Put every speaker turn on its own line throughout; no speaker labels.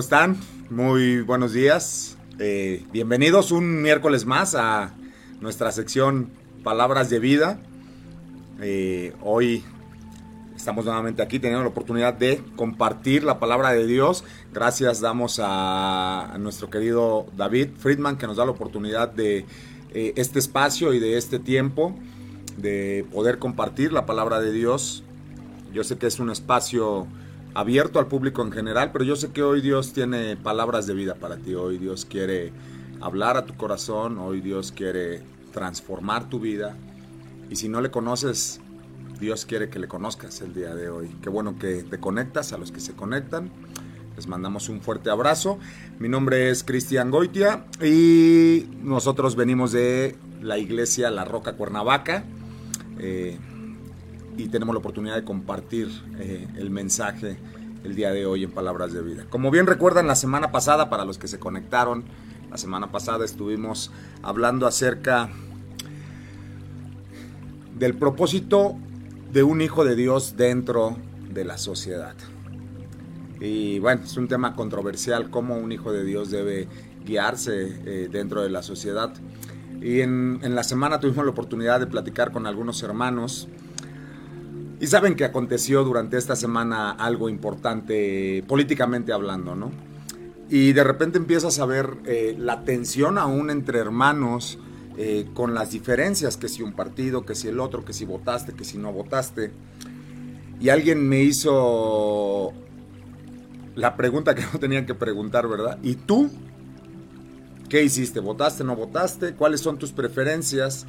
¿Cómo están? Muy buenos días. Eh, bienvenidos un miércoles más a nuestra sección Palabras de Vida. Eh, hoy estamos nuevamente aquí teniendo la oportunidad de compartir la palabra de Dios. Gracias damos a, nuestro querido David Friedman que nos da la oportunidad de eh, este espacio y de este tiempo de poder compartir la palabra de Dios. Yo sé que es un espacio abierto al público en general, pero yo sé que hoy Dios tiene palabras de vida para ti, hoy Dios quiere hablar a tu corazón, hoy Dios quiere transformar tu vida y si no le conoces, Dios quiere que le conozcas el día de hoy. Qué bueno que te conectas a los que se conectan. Les mandamos un fuerte abrazo. Mi nombre es Cristian Goitia y nosotros venimos de la iglesia La Roca Cuernavaca. Eh, y tenemos la oportunidad de compartir eh, el mensaje el día de hoy en Palabras de Vida. Como bien recuerdan, la semana pasada, para los que se conectaron, la semana pasada estuvimos hablando acerca del propósito de un hijo de Dios dentro de la sociedad. Y bueno, es un tema controversial cómo un hijo de Dios debe guiarse eh, dentro de la sociedad. Y en, en la semana tuvimos la oportunidad de platicar con algunos hermanos y saben que aconteció durante esta semana algo importante políticamente hablando, ¿no? Y de repente empiezas a ver eh, la tensión aún entre hermanos eh, con las diferencias, que si un partido, que si el otro, que si votaste, que si no votaste. Y alguien me hizo la pregunta que no tenían que preguntar, ¿verdad? ¿Y tú? ¿Qué hiciste? ¿Votaste, no votaste? ¿Cuáles son tus preferencias?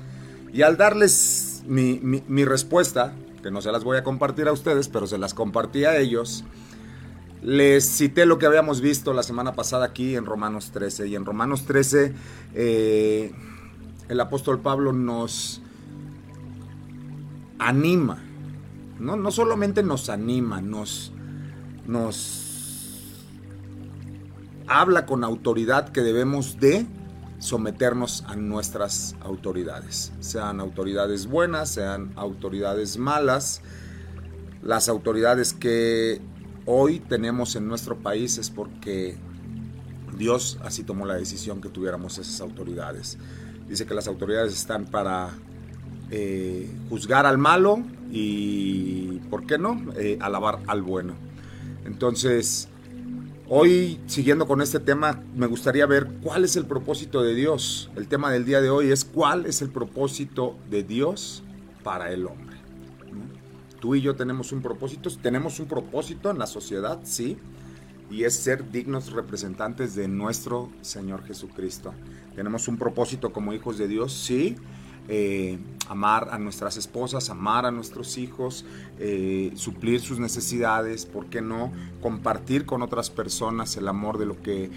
Y al darles mi, respuesta, que no se las voy a compartir a ustedes, pero se las compartí a ellos. Les cité lo que habíamos visto la semana pasada aquí en Romanos 13. Y en Romanos 13 eh, el apóstol Pablo nos anima. ¿no? no solamente nos anima, nos, nos habla con autoridad que debemos de someternos a nuestras autoridades, sean autoridades buenas, sean autoridades malas. Las autoridades que hoy tenemos en nuestro país es porque Dios así tomó la decisión que tuviéramos esas autoridades. Dice que las autoridades están para eh, juzgar al malo y, ¿por qué no?, eh, alabar al bueno. Entonces, Hoy, siguiendo con este tema, me gustaría ver cuál es el propósito de Dios. El tema del día de hoy es cuál es el propósito de Dios para el hombre. Tú y yo tenemos un propósito, tenemos un propósito en la sociedad, sí, y es ser dignos representantes de nuestro Señor Jesucristo. Tenemos un propósito como hijos de Dios, sí, eh, amar a nuestras esposas, amar a nuestros hijos, eh, suplir sus necesidades, ¿por qué no? Compartir con otras personas el amor de lo que,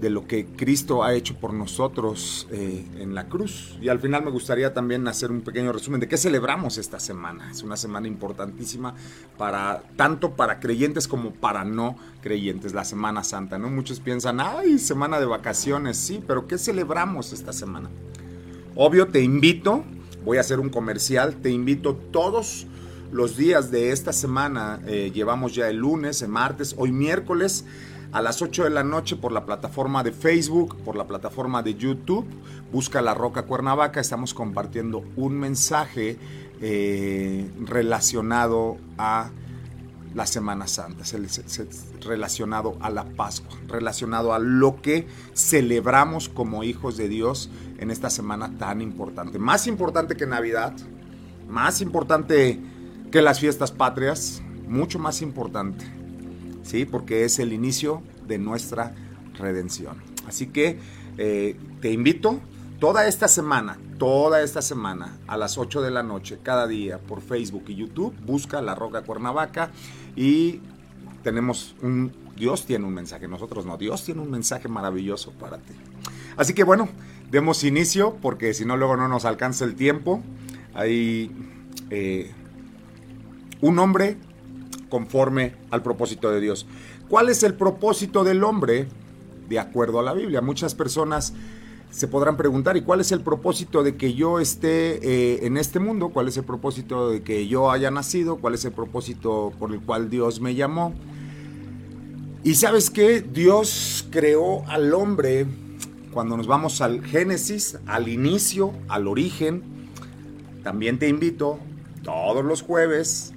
de lo que Cristo ha hecho por nosotros eh, en la cruz. Y al final me gustaría también hacer un pequeño resumen de qué celebramos esta semana. Es una semana importantísima para tanto para creyentes como para no creyentes, la Semana Santa, ¿no? Muchos piensan, ay, semana de vacaciones, sí, pero ¿qué celebramos esta semana? Obvio, te invito, voy a hacer un comercial, te invito todos los días de esta semana, eh, llevamos ya el lunes, el martes, hoy miércoles a las 8 de la noche por la plataforma de Facebook, por la plataforma de YouTube. Busca La Roca Cuernavaca. Estamos compartiendo un mensaje eh, relacionado a la Semana Santa, relacionado a la Pascua, relacionado a lo que celebramos como hijos de Dios en esta semana tan importante. Más importante que Navidad, más importante que las fiestas patrias, mucho más importante, ¿sí? Porque es el inicio de nuestra redención. Así que eh, te invito toda esta semana, toda esta semana a las 8 de la noche, cada día, por Facebook y YouTube. Busca La Roca Cuernavaca y tenemos un... Dios tiene un mensaje, nosotros no. Dios tiene un mensaje maravilloso para ti. Así que bueno, demos inicio porque si no luego no nos alcanza el tiempo. Hay eh, un hombre conforme al propósito de Dios. ¿Cuál es el propósito del hombre de acuerdo a la Biblia? Muchas personas se podrán preguntar, ¿y cuál es el propósito de que yo esté eh, en este mundo? ¿Cuál es el propósito de que yo haya nacido? ¿Cuál es el propósito por el cual Dios me llamó? Y sabes qué? Dios creó al hombre cuando nos vamos al Génesis, al inicio, al origen. También te invito todos los jueves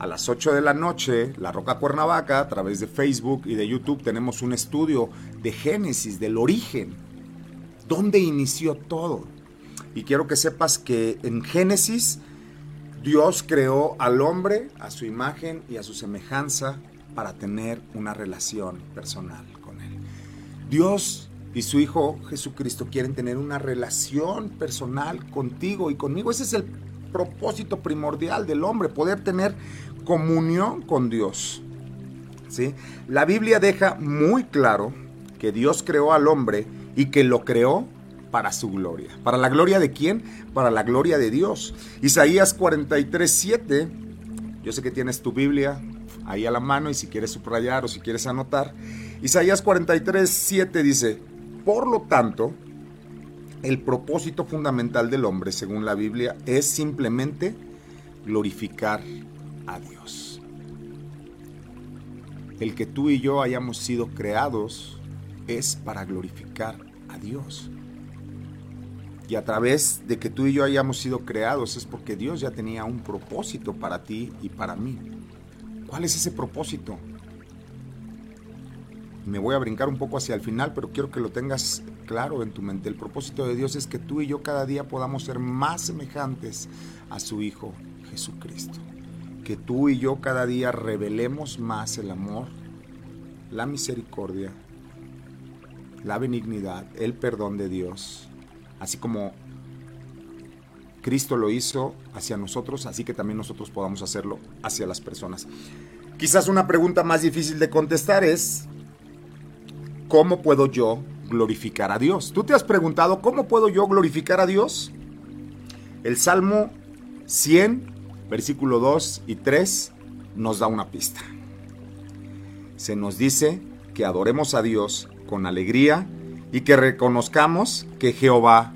a las 8 de la noche, La Roca Cuernavaca, a través de Facebook y de YouTube, tenemos un estudio de Génesis, del origen dónde inició todo. Y quiero que sepas que en Génesis Dios creó al hombre a su imagen y a su semejanza para tener una relación personal con él. Dios y su Hijo Jesucristo quieren tener una relación personal contigo y conmigo. Ese es el propósito primordial del hombre, poder tener comunión con Dios. ¿Sí? La Biblia deja muy claro que Dios creó al hombre y que lo creó para su gloria. ¿Para la gloria de quién? Para la gloria de Dios. Isaías 43, 7. Yo sé que tienes tu Biblia ahí a la mano y si quieres subrayar o si quieres anotar. Isaías 43, 7 dice, por lo tanto, el propósito fundamental del hombre, según la Biblia, es simplemente glorificar a Dios. El que tú y yo hayamos sido creados es para glorificar a Dios. Y a través de que tú y yo hayamos sido creados es porque Dios ya tenía un propósito para ti y para mí. ¿Cuál es ese propósito? Me voy a brincar un poco hacia el final, pero quiero que lo tengas claro en tu mente. El propósito de Dios es que tú y yo cada día podamos ser más semejantes a su Hijo Jesucristo. Que tú y yo cada día revelemos más el amor, la misericordia la benignidad, el perdón de Dios, así como Cristo lo hizo hacia nosotros, así que también nosotros podamos hacerlo hacia las personas. Quizás una pregunta más difícil de contestar es, ¿cómo puedo yo glorificar a Dios? ¿Tú te has preguntado, ¿cómo puedo yo glorificar a Dios? El Salmo 100, versículo 2 y 3 nos da una pista. Se nos dice que adoremos a Dios con alegría y que reconozcamos que Jehová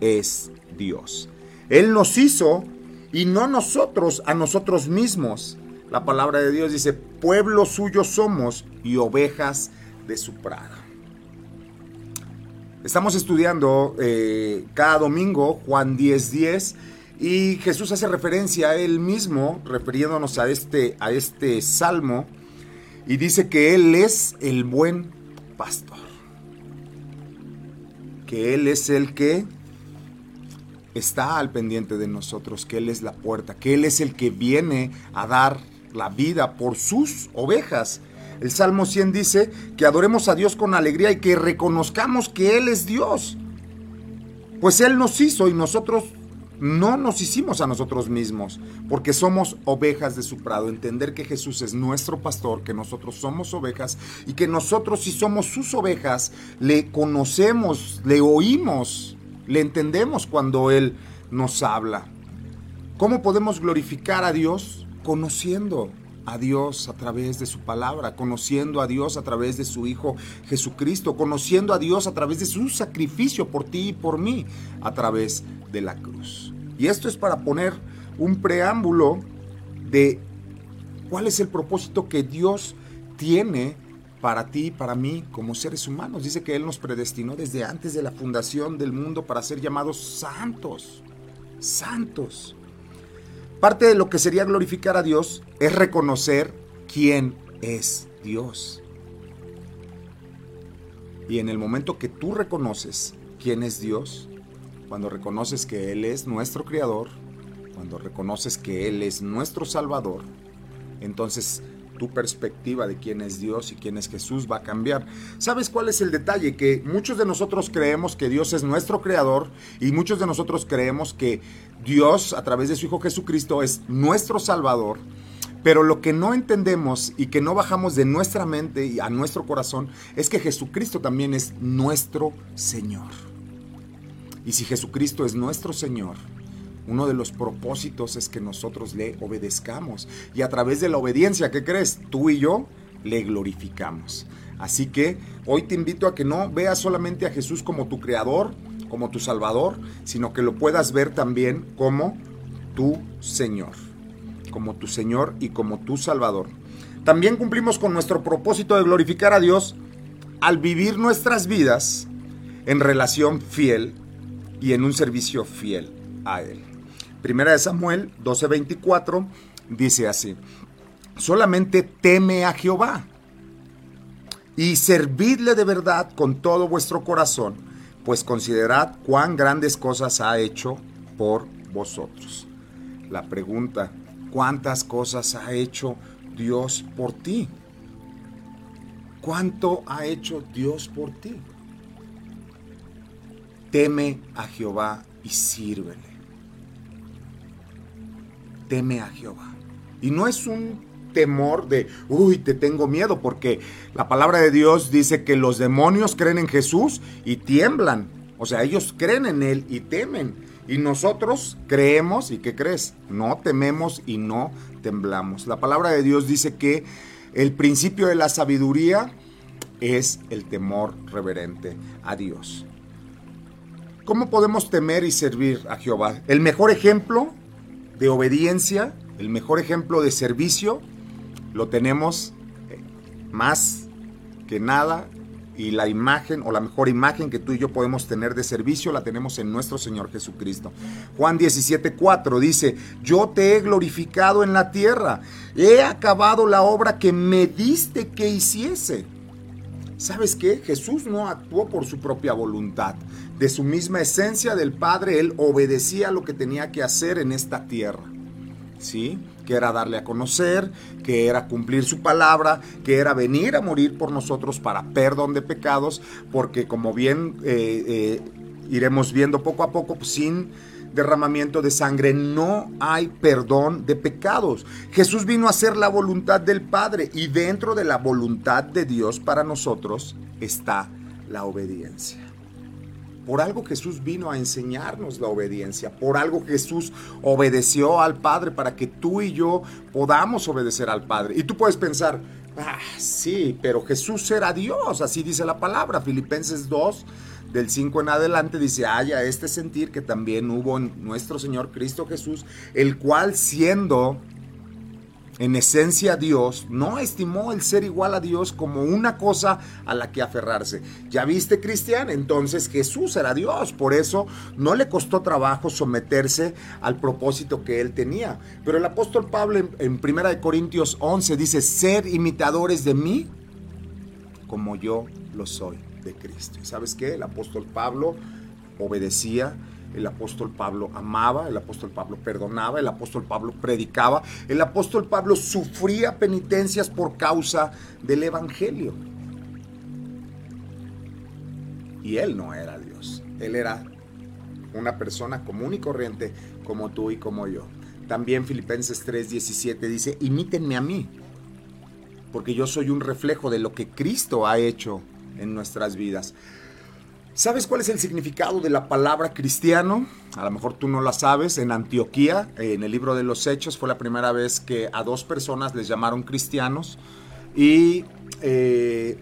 es Dios. Él nos hizo y no nosotros a nosotros mismos. La palabra de Dios dice, pueblo suyo somos y ovejas de su prado. Estamos estudiando eh, cada domingo Juan 10:10 10, y Jesús hace referencia a él mismo, refiriéndonos a este, a este salmo, y dice que Él es el buen pastor. Que Él es el que está al pendiente de nosotros, que Él es la puerta, que Él es el que viene a dar la vida por sus ovejas. El Salmo 100 dice que adoremos a Dios con alegría y que reconozcamos que Él es Dios. Pues Él nos hizo y nosotros no nos hicimos a nosotros mismos, porque somos ovejas de su prado. Entender que Jesús es nuestro pastor, que nosotros somos ovejas y que nosotros si somos sus ovejas, le conocemos, le oímos, le entendemos cuando Él nos habla. ¿Cómo podemos glorificar a Dios? Conociendo a Dios a través de su palabra, conociendo a Dios a través de su Hijo Jesucristo, conociendo a Dios a través de su sacrificio por ti y por mí, a través de la cruz. Y esto es para poner un preámbulo de cuál es el propósito que Dios tiene para ti y para mí como seres humanos. Dice que Él nos predestinó desde antes de la fundación del mundo para ser llamados santos. Santos. Parte de lo que sería glorificar a Dios es reconocer quién es Dios. Y en el momento que tú reconoces quién es Dios, cuando reconoces que Él es nuestro Creador, cuando reconoces que Él es nuestro Salvador, entonces tu perspectiva de quién es Dios y quién es Jesús va a cambiar. ¿Sabes cuál es el detalle? Que muchos de nosotros creemos que Dios es nuestro creador y muchos de nosotros creemos que Dios a través de su Hijo Jesucristo es nuestro Salvador. Pero lo que no entendemos y que no bajamos de nuestra mente y a nuestro corazón es que Jesucristo también es nuestro Señor. Y si Jesucristo es nuestro Señor, uno de los propósitos es que nosotros le obedezcamos. Y a través de la obediencia, ¿qué crees? Tú y yo le glorificamos. Así que hoy te invito a que no veas solamente a Jesús como tu creador, como tu salvador, sino que lo puedas ver también como tu Señor. Como tu Señor y como tu Salvador. También cumplimos con nuestro propósito de glorificar a Dios al vivir nuestras vidas en relación fiel y en un servicio fiel a Él. Primera de Samuel 12:24 dice así, solamente teme a Jehová y servidle de verdad con todo vuestro corazón, pues considerad cuán grandes cosas ha hecho por vosotros. La pregunta, ¿cuántas cosas ha hecho Dios por ti? ¿Cuánto ha hecho Dios por ti? Teme a Jehová y sírvele teme a Jehová. Y no es un temor de, uy, te tengo miedo, porque la palabra de Dios dice que los demonios creen en Jesús y tiemblan. O sea, ellos creen en Él y temen. Y nosotros creemos y ¿qué crees? No tememos y no temblamos. La palabra de Dios dice que el principio de la sabiduría es el temor reverente a Dios. ¿Cómo podemos temer y servir a Jehová? El mejor ejemplo de obediencia, el mejor ejemplo de servicio, lo tenemos eh, más que nada y la imagen o la mejor imagen que tú y yo podemos tener de servicio la tenemos en nuestro Señor Jesucristo. Juan 17:4 dice, yo te he glorificado en la tierra, he acabado la obra que me diste que hiciese. ¿Sabes qué? Jesús no actuó por su propia voluntad. De su misma esencia del Padre, Él obedecía lo que tenía que hacer en esta tierra. ¿Sí? Que era darle a conocer, que era cumplir su palabra, que era venir a morir por nosotros para perdón de pecados, porque como bien eh, eh, iremos viendo poco a poco, pues, sin derramamiento de sangre, no hay perdón de pecados. Jesús vino a hacer la voluntad del Padre y dentro de la voluntad de Dios para nosotros está la obediencia. Por algo Jesús vino a enseñarnos la obediencia. Por algo Jesús obedeció al Padre para que tú y yo podamos obedecer al Padre. Y tú puedes pensar, ah, sí, pero Jesús era Dios, así dice la palabra. Filipenses 2 del 5 en adelante dice, haya este sentir que también hubo en nuestro Señor Cristo Jesús, el cual siendo en esencia Dios, no estimó el ser igual a Dios como una cosa a la que aferrarse. ¿Ya viste, Cristian? Entonces Jesús era Dios, por eso no le costó trabajo someterse al propósito que él tenía. Pero el apóstol Pablo en, en 1 Corintios 11 dice, ser imitadores de mí como yo lo soy de Cristo. ¿Y sabes qué? El apóstol Pablo obedecía, el apóstol Pablo amaba, el apóstol Pablo perdonaba, el apóstol Pablo predicaba, el apóstol Pablo sufría penitencias por causa del Evangelio. Y él no era Dios, él era una persona común y corriente como tú y como yo. También Filipenses 3:17 dice, imítenme a mí, porque yo soy un reflejo de lo que Cristo ha hecho en nuestras vidas. ¿Sabes cuál es el significado de la palabra cristiano? A lo mejor tú no la sabes. En Antioquía, en el libro de los Hechos, fue la primera vez que a dos personas les llamaron cristianos. Y eh,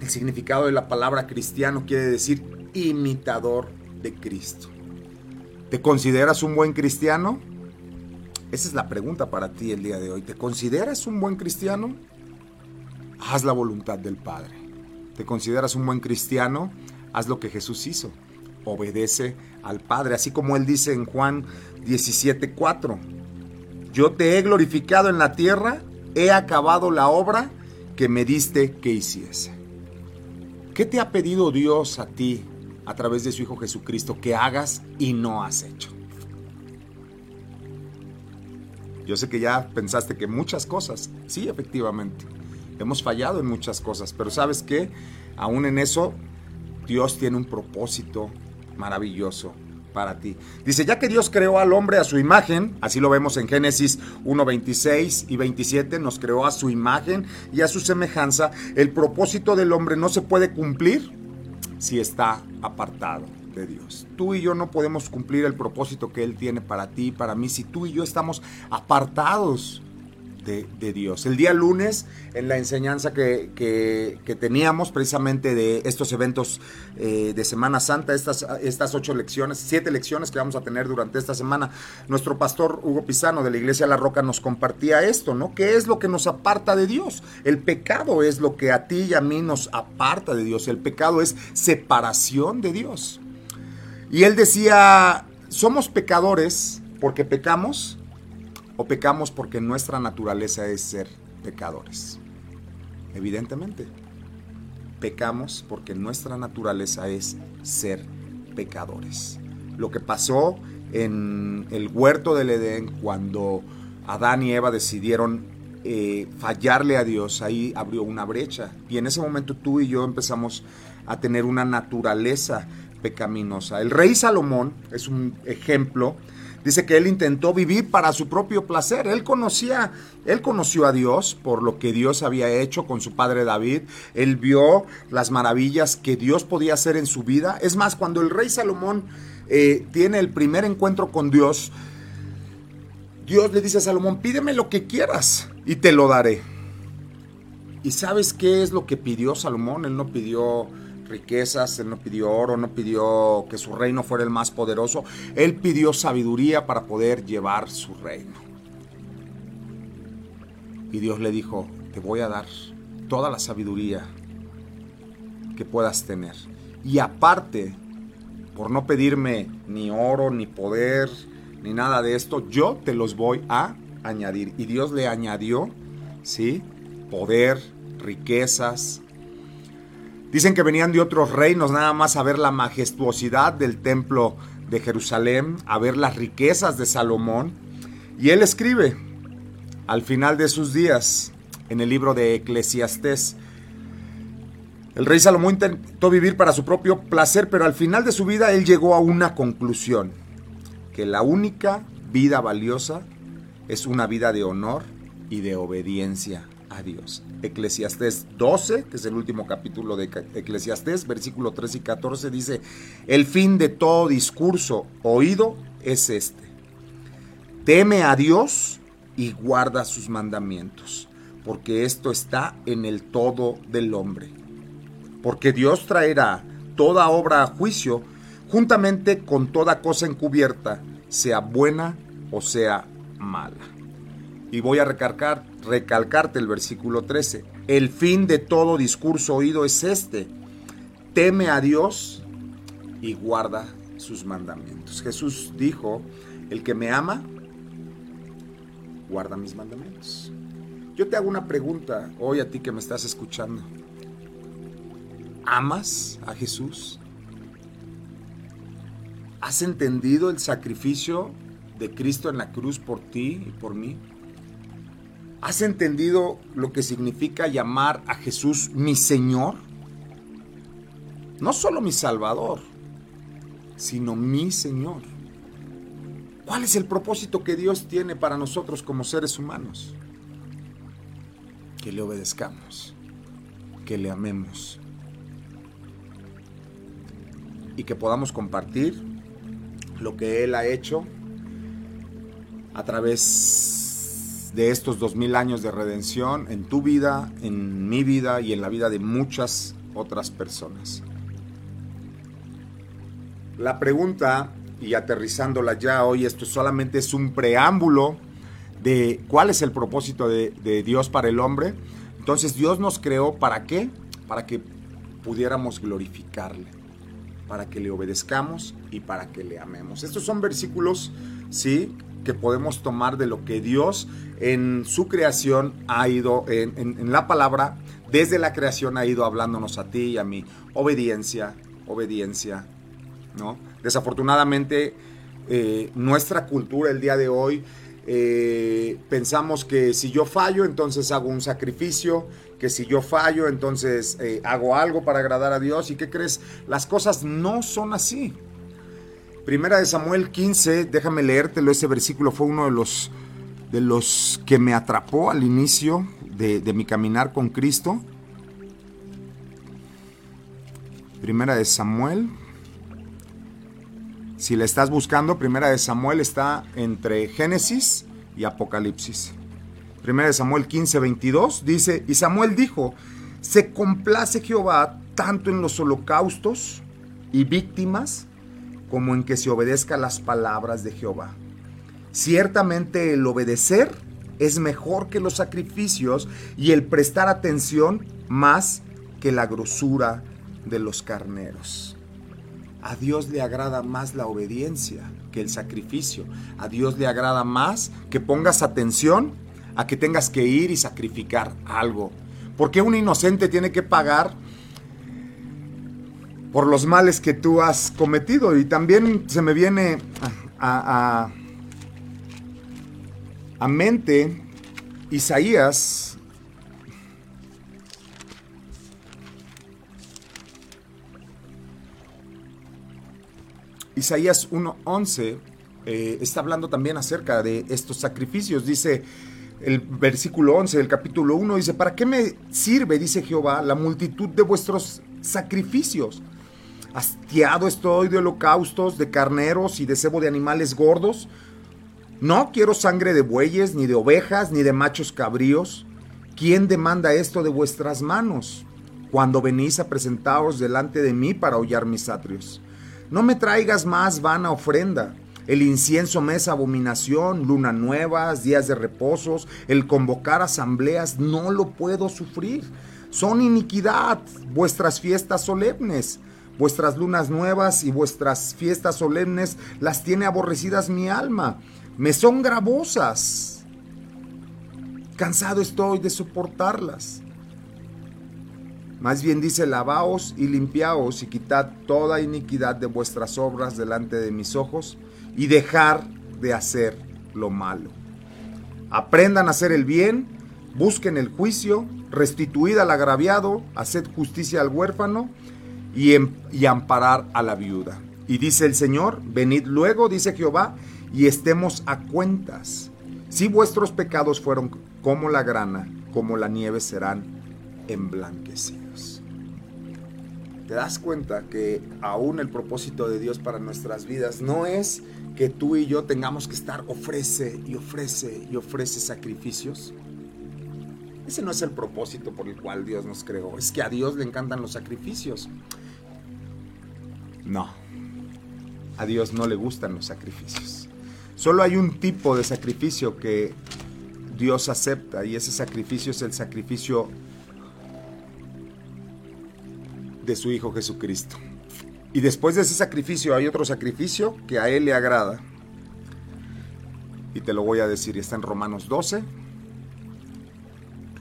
el significado de la palabra cristiano quiere decir imitador de Cristo. ¿Te consideras un buen cristiano? Esa es la pregunta para ti el día de hoy. ¿Te consideras un buen cristiano? Haz la voluntad del Padre te consideras un buen cristiano, haz lo que Jesús hizo. Obedece al Padre, así como él dice en Juan 17:4. Yo te he glorificado en la tierra, he acabado la obra que me diste que hiciese. ¿Qué te ha pedido Dios a ti a través de su Hijo Jesucristo que hagas y no has hecho? Yo sé que ya pensaste que muchas cosas, sí, efectivamente, hemos fallado en muchas cosas, pero sabes qué, aún en eso, Dios tiene un propósito maravilloso para ti. Dice, ya que Dios creó al hombre a su imagen, así lo vemos en Génesis 1, 26 y 27, nos creó a su imagen y a su semejanza, el propósito del hombre no se puede cumplir si está apartado de Dios. Tú y yo no podemos cumplir el propósito que Él tiene para ti y para mí si tú y yo estamos apartados de, Dios. El día lunes, en la enseñanza que, teníamos precisamente de estos eventos eh, de Semana Santa, estas, estas ocho lecciones, siete lecciones que vamos a tener durante esta semana, nuestro pastor Hugo Pisano de la Iglesia La Roca nos compartía esto, ¿no? ¿Qué es lo que nos aparta de Dios? El pecado es lo que a ti y a mí nos aparta de Dios. El pecado es separación de Dios. Y él decía, somos pecadores porque pecamos o pecamos porque nuestra naturaleza es ser pecadores. Evidentemente, pecamos porque nuestra naturaleza es ser pecadores. Lo que pasó en el huerto del Edén cuando Adán y Eva decidieron eh, fallarle a Dios, ahí abrió una brecha. Y en ese momento tú y yo empezamos a tener una naturaleza pecaminosa. El rey Salomón es un ejemplo Dice que él intentó vivir para su propio placer. Él conocía, él conoció a Dios por lo que Dios había hecho con su padre David. Él vio las maravillas que Dios podía hacer en su vida. Es más, cuando el rey Salomón eh, tiene el primer encuentro con Dios, Dios le dice a Salomón, pídeme lo que quieras y te lo daré. ¿Y sabes qué es lo que pidió Salomón? Él no pidió riquezas, él no pidió oro, no pidió que su reino fuera el más poderoso, él pidió sabiduría para poder llevar su reino. Y Dios le dijo, te voy a dar toda la sabiduría que puedas tener. Y aparte, por no pedirme ni oro, ni poder, ni nada de esto, yo te los voy a añadir. Y Dios le añadió, ¿sí? Poder, riquezas, Dicen que venían de otros reinos nada más a ver la majestuosidad del templo de Jerusalén, a ver las riquezas de Salomón. Y él escribe al final de sus días en el libro de Eclesiastés. El rey Salomón intentó vivir para su propio placer, pero al final de su vida él llegó a una conclusión, que la única vida valiosa es una vida de honor y de obediencia a Dios. Eclesiastés 12, que es el último capítulo de Eclesiastés, versículo 3 y 14, dice, el fin de todo discurso oído es este. Teme a Dios y guarda sus mandamientos, porque esto está en el todo del hombre. Porque Dios traerá toda obra a juicio, juntamente con toda cosa encubierta, sea buena o sea mala. Y voy a recalcar, recalcarte el versículo 13. El fin de todo discurso oído es este. Teme a Dios y guarda sus mandamientos. Jesús dijo, el que me ama, guarda mis mandamientos. Yo te hago una pregunta hoy a ti que me estás escuchando. ¿Amas a Jesús? ¿Has entendido el sacrificio de Cristo en la cruz por ti y por mí? ¿Has entendido lo que significa llamar a Jesús mi Señor? No solo mi Salvador, sino mi Señor. ¿Cuál es el propósito que Dios tiene para nosotros como seres humanos? Que le obedezcamos, que le amemos y que podamos compartir lo que Él ha hecho a través de estos dos mil años de redención en tu vida, en mi vida y en la vida de muchas otras personas. La pregunta, y aterrizándola ya hoy, esto solamente es un preámbulo de cuál es el propósito de, de Dios para el hombre. Entonces Dios nos creó para qué? Para que pudiéramos glorificarle, para que le obedezcamos y para que le amemos. Estos son versículos, sí, que podemos tomar de lo que Dios en su creación ha ido, en, la palabra, desde la creación ha ido hablándonos a ti y a mí. Obediencia, obediencia, ¿no? Desafortunadamente, eh, nuestra cultura el día de hoy eh, pensamos que si yo fallo, entonces hago un sacrificio, que si yo fallo, entonces eh, hago algo para agradar a Dios. ¿Y qué crees? Las cosas no son así. Primera de Samuel 15, déjame leértelo, ese versículo fue uno de los, de los que me atrapó al inicio de, mi caminar con Cristo. Primera de Samuel si la estás buscando, Primera de Samuel está entre Génesis y Apocalipsis. Primera de Samuel 15, 22 dice, y Samuel dijo, se complace Jehová tanto en los holocaustos y víctimas como en que se obedezca las palabras de Jehová. Ciertamente el obedecer es mejor que los sacrificios y el prestar atención más que la grosura de los carneros. A Dios le agrada más la obediencia que el sacrificio. A Dios le agrada más que pongas atención a que tengas que ir y sacrificar algo. Porque un inocente tiene que pagar por los males que tú has cometido. Y también se me viene a, a mente Isaías Isaías 1.11 eh, está hablando también acerca de estos sacrificios. Dice el versículo 11 del capítulo 1, dice, ¿para qué me sirve, dice Jehová, la multitud de vuestros sacrificios? Hastiado estoy de holocaustos, de carneros y de cebo de animales gordos. No quiero sangre de bueyes, ni de ovejas, ni de machos cabríos. ¿Quién demanda esto de vuestras manos? Cuando venís a presentaros delante de mí para hollar mis atrios. No me traigas más vana ofrenda. El incienso me es abominación, luna nuevas, días de reposos, el convocar asambleas, no lo puedo sufrir. Son iniquidad vuestras fiestas solemnes. Vuestras lunas nuevas y vuestras fiestas solemnes las tiene aborrecidas mi alma. Me son gravosas. Cansado estoy de soportarlas. Más bien dice, lavaos y limpiaos y quitad toda iniquidad de vuestras obras delante de mis ojos y dejar de hacer lo malo. Aprendan a hacer el bien, busquen el juicio, restituid al agraviado, haced justicia al huérfano y, em, y amparar a la viuda. Y dice el Señor, venid luego, dice Jehová, y estemos a cuentas. Si vuestros pecados fueron como la grana, como la nieve serán emblanquecidos te das cuenta que aún el propósito de Dios para nuestras vidas no es que tú y yo tengamos que estar ofrece y ofrece y ofrece sacrificios. Ese no es el propósito por el cual Dios nos creó. Es que a Dios le encantan los sacrificios. No. A Dios no le gustan los sacrificios. Solo hay un tipo de sacrificio que Dios acepta y ese sacrificio es el sacrificio de su Hijo Jesucristo. Y después de ese sacrificio hay otro sacrificio que a Él le agrada. Y te lo voy a decir, está en Romanos 12.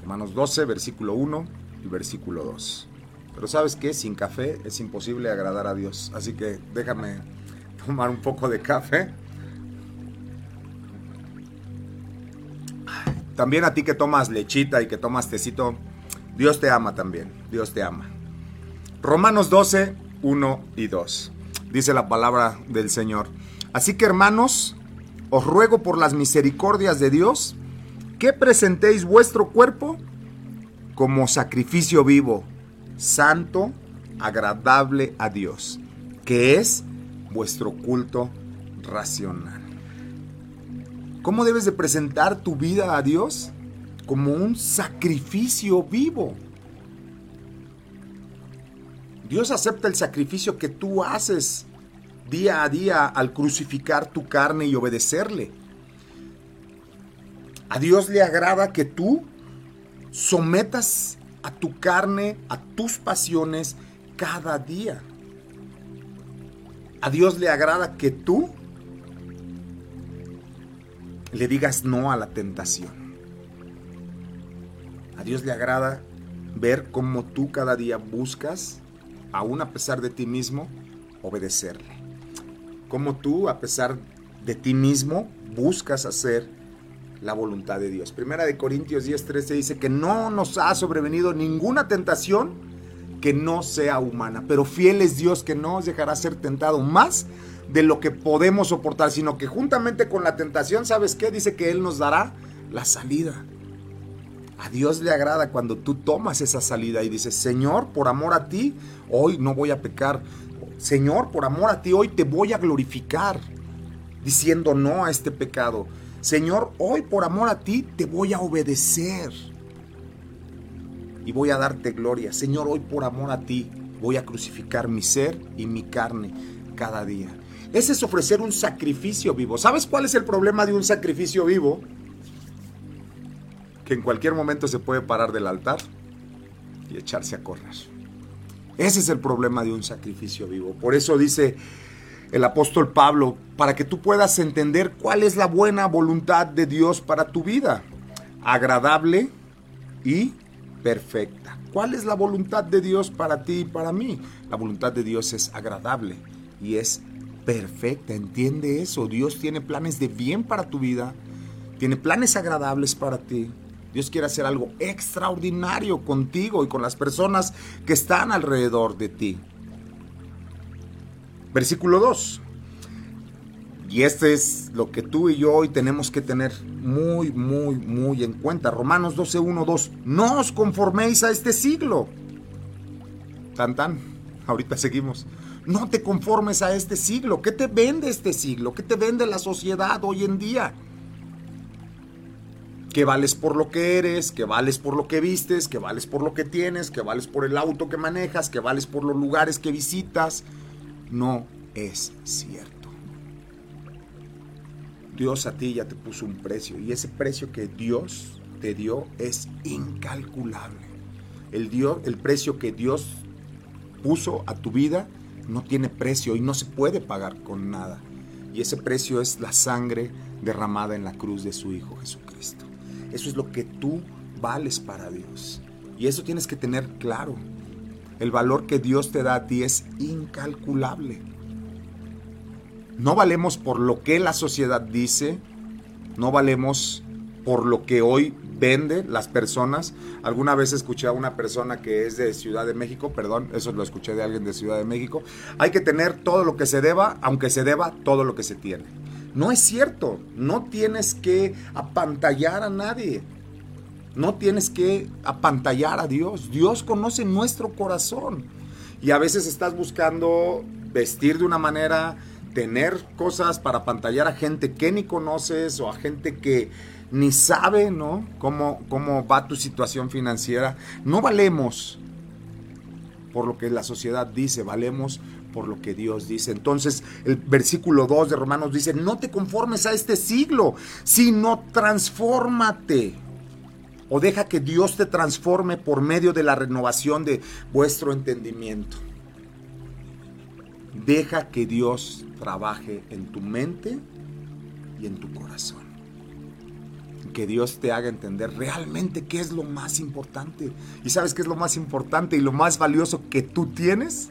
Romanos 12, versículo 1 y versículo 2. Pero sabes que sin café es imposible agradar a Dios. Así que déjame tomar un poco de café. También a ti que tomas lechita y que tomas tecito, Dios te ama también. Dios te ama. Romanos 12, 1 y 2. Dice la palabra del Señor. Así que hermanos, os ruego por las misericordias de Dios que presentéis vuestro cuerpo como sacrificio vivo, santo, agradable a Dios, que es vuestro culto racional. ¿Cómo debes de presentar tu vida a Dios? Como un sacrificio vivo. Dios acepta el sacrificio que tú haces día a día al crucificar tu carne y obedecerle. A Dios le agrada que tú sometas a tu carne, a tus pasiones cada día. A Dios le agrada que tú le digas no a la tentación. A Dios le agrada ver cómo tú cada día buscas aún a pesar de ti mismo, obedecerle. Como tú, a pesar de ti mismo, buscas hacer la voluntad de Dios. Primera de Corintios 10:13 dice que no nos ha sobrevenido ninguna tentación que no sea humana, pero fiel es Dios que no os dejará ser tentado más de lo que podemos soportar, sino que juntamente con la tentación, ¿sabes qué? Dice que Él nos dará la salida. A Dios le agrada cuando tú tomas esa salida y dices, Señor, por amor a ti, hoy no voy a pecar. Señor, por amor a ti, hoy te voy a glorificar, diciendo no a este pecado. Señor, hoy por amor a ti te voy a obedecer y voy a darte gloria. Señor, hoy por amor a ti voy a crucificar mi ser y mi carne cada día. Ese es ofrecer un sacrificio vivo. ¿Sabes cuál es el problema de un sacrificio vivo? Que en cualquier momento se puede parar del altar y echarse a correr. Ese es el problema de un sacrificio vivo. Por eso dice el apóstol Pablo, para que tú puedas entender cuál es la buena voluntad de Dios para tu vida, agradable y perfecta. ¿Cuál es la voluntad de Dios para ti y para mí? La voluntad de Dios es agradable y es perfecta. Entiende eso. Dios tiene planes de bien para tu vida. Tiene planes agradables para ti. Dios quiere hacer algo extraordinario contigo y con las personas que están alrededor de ti. Versículo 2. Y este es lo que tú y yo hoy tenemos que tener muy, muy, muy en cuenta. Romanos 12, 1, 2. No os conforméis a este siglo. Tan, tan. Ahorita seguimos. No te conformes a este siglo. ¿Qué te vende este siglo? ¿Qué te vende la sociedad hoy en día? Que vales por lo que eres, que vales por lo que vistes, que vales por lo que tienes, que vales por el auto que manejas, que vales por los lugares que visitas no es cierto. Dios a ti ya te puso un precio y ese precio que Dios te dio es incalculable. El, Dios, el precio que Dios puso a tu vida no tiene precio y no se puede pagar con nada. Y ese precio es la sangre derramada en la cruz de su Hijo Jesucristo. Eso es lo que tú vales para Dios. Y eso tienes que tener claro. El valor que Dios te da a ti es incalculable. No valemos por lo que la sociedad dice, no valemos por lo que hoy vende las personas. Alguna vez escuché a una persona que es de Ciudad de México, perdón, eso lo escuché de alguien de Ciudad de México. Hay que tener todo lo que se deba, aunque se deba todo lo que se tiene. No es cierto, no tienes que apantallar a nadie. No tienes que apantallar a Dios. Dios conoce nuestro corazón. Y a veces estás buscando vestir de una manera, tener cosas para apantallar a gente que ni conoces o a gente que ni sabe, ¿no? Cómo, cómo va tu situación financiera. No valemos por lo que la sociedad dice, valemos por lo que Dios dice. Entonces el versículo 2 de Romanos dice, no te conformes a este siglo, sino transfórmate o deja que Dios te transforme por medio de la renovación de vuestro entendimiento. Deja que Dios trabaje en tu mente y en tu corazón. Que Dios te haga entender realmente qué es lo más importante. ¿Y sabes qué es lo más importante y lo más valioso que tú tienes?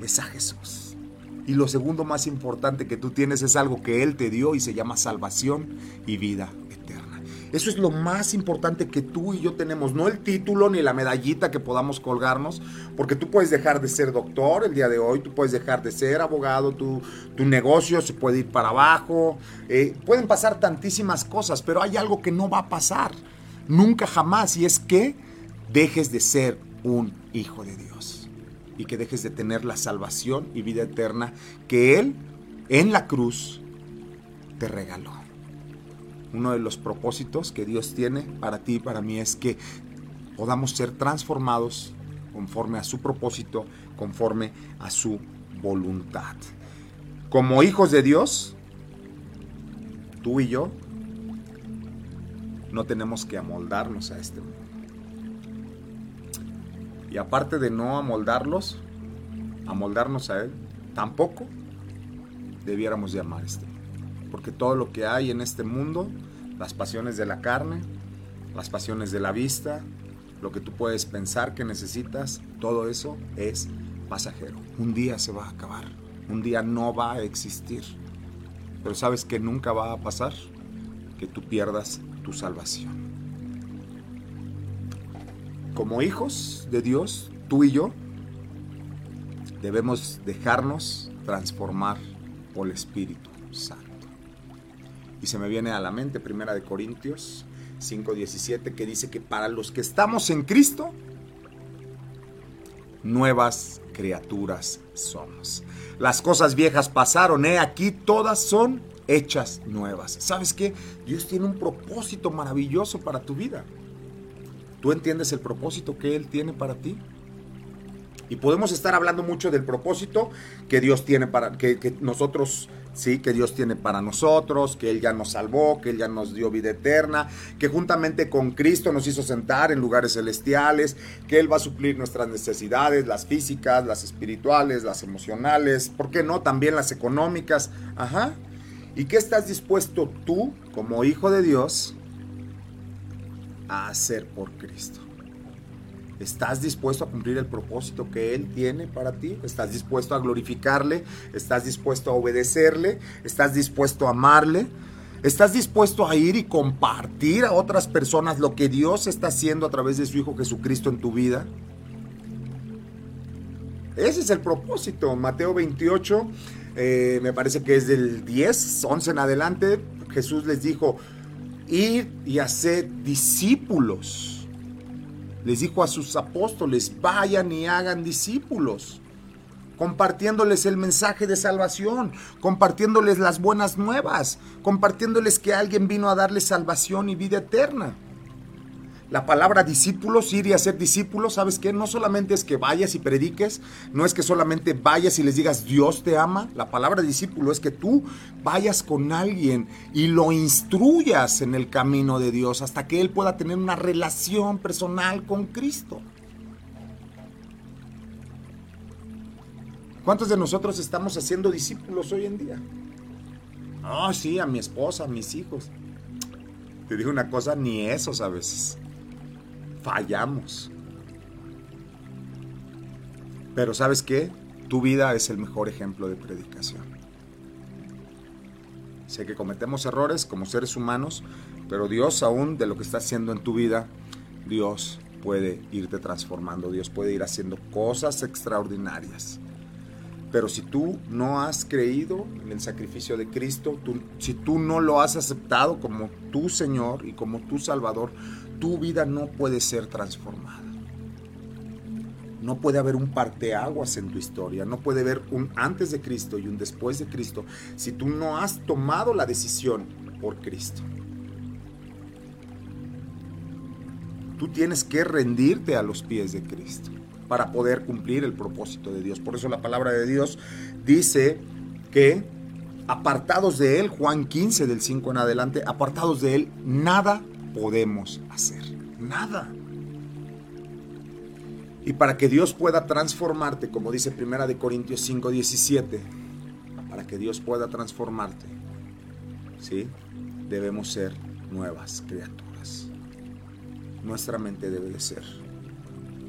Es a Jesús. Y lo segundo más importante que tú tienes es algo que Él te dio y se llama salvación y vida eso es lo más importante que tú y yo tenemos, no el título ni la medallita que podamos colgarnos, porque tú puedes dejar de ser doctor el día de hoy, tú puedes dejar de ser abogado, tu, tu negocio se puede ir para abajo, eh, pueden pasar tantísimas cosas, pero hay algo que no va a pasar, nunca jamás, y es que dejes de ser un hijo de Dios y que dejes de tener la salvación y vida eterna que Él en la cruz te regaló uno de los propósitos que Dios tiene para ti y para mí es que podamos ser transformados conforme a su propósito, conforme a su voluntad. Como hijos de Dios, tú y yo no tenemos que amoldarnos a este mundo. Y aparte de no amoldarlos, amoldarnos a Él, tampoco debiéramos de amar este mundo porque todo lo que hay en este mundo, las pasiones de la carne, las pasiones de la vista, lo que tú puedes pensar que necesitas, todo eso es pasajero. Un día se va a acabar, un día no va a existir. Pero ¿sabes que nunca va a pasar? que tú pierdas tu salvación. Como hijos de Dios, tú y yo debemos dejarnos transformar por el Espíritu Santo. Y se me viene a la mente Primera de Corintios 5:17 que dice que para los que estamos en Cristo nuevas criaturas somos. Las cosas viejas pasaron, ¿eh? aquí todas son hechas nuevas. ¿Sabes qué? Dios tiene un propósito maravilloso para tu vida. ¿Tú entiendes el propósito que Él tiene para ti? Y podemos estar hablando mucho del propósito que Dios tiene para que, nosotros, sí, que Dios tiene para nosotros, que Él ya nos salvó, que Él ya nos dio vida eterna, que juntamente con Cristo nos hizo sentar en lugares celestiales, que Él va a suplir nuestras necesidades, las físicas, las espirituales, las emocionales, ¿por qué no? También las económicas. Ajá. ¿Y qué estás dispuesto tú, como hijo de Dios, a hacer por Cristo? ¿Estás dispuesto a cumplir el propósito que Él tiene para ti? ¿Estás dispuesto a glorificarle? ¿Estás dispuesto a obedecerle? ¿Estás dispuesto a amarle? ¿Estás dispuesto a ir y compartir a otras personas lo que Dios está haciendo a través de su Hijo Jesucristo en tu vida? Ese es el propósito. Mateo 28, eh, me parece que es del 10, 11 en adelante. Jesús les dijo, ir y hacer discípulos les dijo a sus apóstoles, vayan y hagan discípulos, compartiéndoles el mensaje de salvación, compartiéndoles las buenas nuevas, compartiéndoles que alguien vino a darles salvación y vida eterna. La palabra discípulos, ir y hacer discípulos, ¿sabes qué? No solamente es que vayas y prediques, no es que solamente vayas y les digas Dios te ama. La palabra discípulo es que tú vayas con alguien y lo instruyas en el camino de Dios hasta que él pueda tener una relación personal con Cristo. ¿Cuántos de nosotros estamos haciendo discípulos hoy en día? Ah, sí, a mi esposa, a mis hijos. Te digo una cosa, ni eso a veces fallamos. Pero sabes qué? Tu vida es el mejor ejemplo de predicación. Sé que cometemos errores como seres humanos, pero Dios aún de lo que está haciendo en tu vida, Dios puede irte transformando, Dios puede ir haciendo cosas extraordinarias. Pero si tú no has creído en el sacrificio de Cristo, si tú no lo has aceptado como tu Señor y como tu Salvador, tu vida no puede ser transformada. No puede haber un parteaguas en tu historia, no puede haber un antes de Cristo y un después de Cristo si tú no has tomado la decisión por Cristo. Tú tienes que rendirte a los pies de Cristo para poder cumplir el propósito de Dios. Por eso la palabra de Dios dice que apartados de Él, Juan 15 del 5 en adelante, apartados de Él, nada podemos hacer. Nada. Y para que Dios pueda transformarte, como dice Primera de Corintios 5, 17, para que Dios pueda transformarte, ¿sí? Debemos ser nuevas criaturas. Nuestra mente debe de ser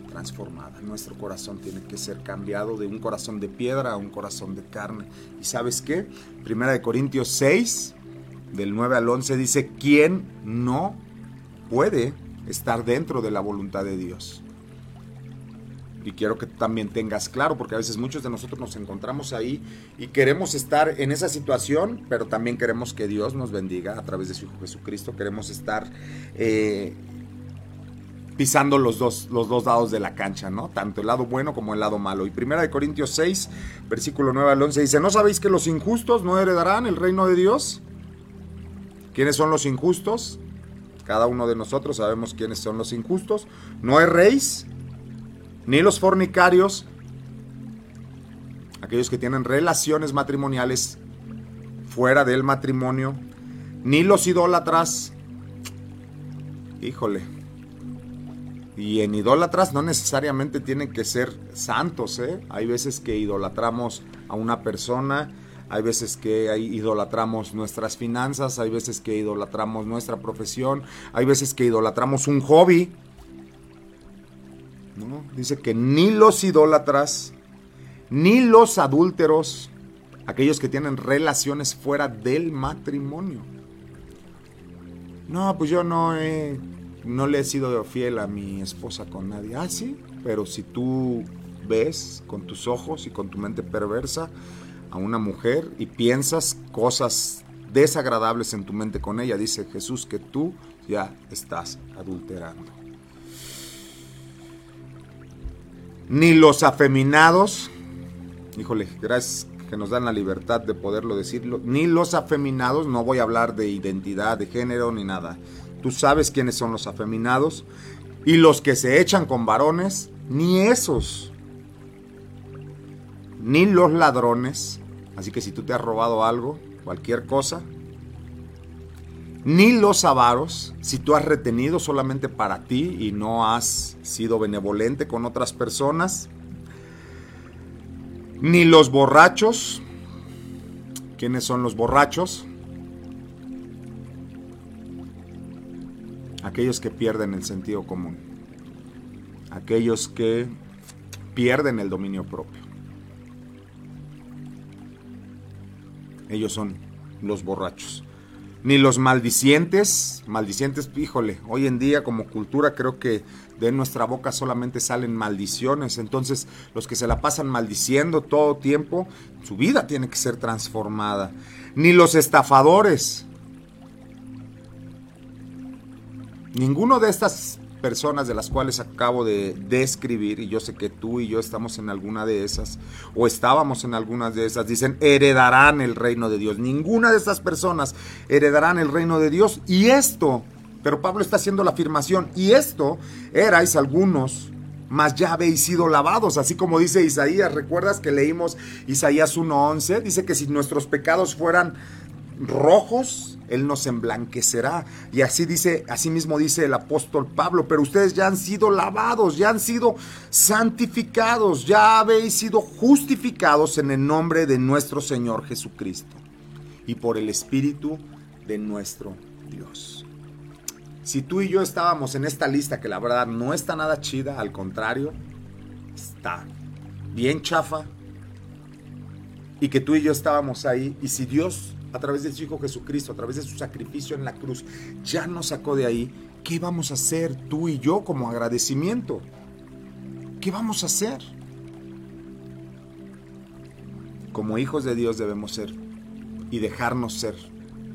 transformada. Nuestro corazón tiene que ser cambiado de un corazón de piedra a un corazón de carne. ¿Y sabes qué? Primera de Corintios 6, del 9 al 11 dice, ¿quién no puede estar dentro de la voluntad de Dios. Y quiero que también tengas claro, porque a veces muchos de nosotros nos encontramos ahí y queremos estar en esa situación, pero también queremos que Dios nos bendiga a través de su Hijo Jesucristo. Queremos estar eh, pisando los dos, los dos lados de la cancha, ¿no? Tanto el lado bueno como el lado malo. Y primera de Corintios 6, versículo 9 al 11 dice, ¿no sabéis que los injustos no heredarán el reino de Dios? ¿Quiénes son los injustos? Cada uno de nosotros sabemos quiénes son los injustos. No erréis, ni los fornicarios, aquellos que tienen relaciones matrimoniales fuera del matrimonio, ni los idólatras. Híjole. Y en idólatras no necesariamente tienen que ser santos, ¿eh? Hay veces que idolatramos a una persona hay veces que idolatramos nuestras finanzas, hay veces que idolatramos nuestra profesión, hay veces que idolatramos un hobby. Dice que ni los idólatras, ni los adúlteros, aquellos que tienen relaciones fuera del matrimonio. No, pues yo no he, no le he sido fiel a mi esposa con nadie. Ah, sí, pero si tú ves con tus ojos y con tu mente perversa a una mujer y piensas cosas desagradables en tu mente con ella, dice Jesús que tú ya estás adulterando. Ni los afeminados, híjole, gracias que nos dan la libertad de poderlo decirlo, ni los afeminados, no voy a hablar de identidad, de género, ni nada. Tú sabes quiénes son los afeminados. Y los que se echan con varones, ni esos. Ni los ladrones. Así que si tú te has robado algo, cualquier cosa, ni los avaros, si tú has retenido solamente para ti y no has sido benevolente con otras personas, ni los borrachos. ¿Quiénes son los borrachos? Aquellos que pierden el sentido común. Aquellos que pierden el dominio propio. Ellos son los borrachos. Ni los maldicientes, maldicientes, híjole, hoy en día como cultura creo que de nuestra boca solamente salen maldiciones. Entonces, los que se la pasan maldiciendo todo tiempo, su vida tiene que ser transformada. Ni los estafadores. Ninguno de estas personas de las cuales acabo de describir, y yo sé que tú y yo estamos en alguna de esas, o estábamos en algunas de esas, dicen, heredarán el reino de Dios. Ninguna de estas personas heredarán el reino de Dios. Y esto pero Pablo está haciendo la afirmación, y esto erais algunos, mas ya habéis sido lavados, así como dice Isaías. ¿Recuerdas que leímos Isaías 1.11? Dice que si nuestros pecados fueran rojos, Él nos emblanquecerá. Y así dice, así mismo dice el apóstol Pablo, pero ustedes ya han sido lavados, ya han sido santificados, ya habéis sido justificados en el nombre de nuestro Señor Jesucristo y por el Espíritu de nuestro Dios. Si tú y yo estábamos en esta lista, que la verdad no está nada chida, al contrario, está bien chafa, y que tú y yo estábamos ahí, y si Dios, a través de su Hijo Jesucristo, a través de su sacrificio en la cruz, ya nos sacó de ahí, ¿qué vamos a hacer tú y yo como agradecimiento? ¿Qué vamos a hacer? Como hijos de Dios debemos ser y dejarnos ser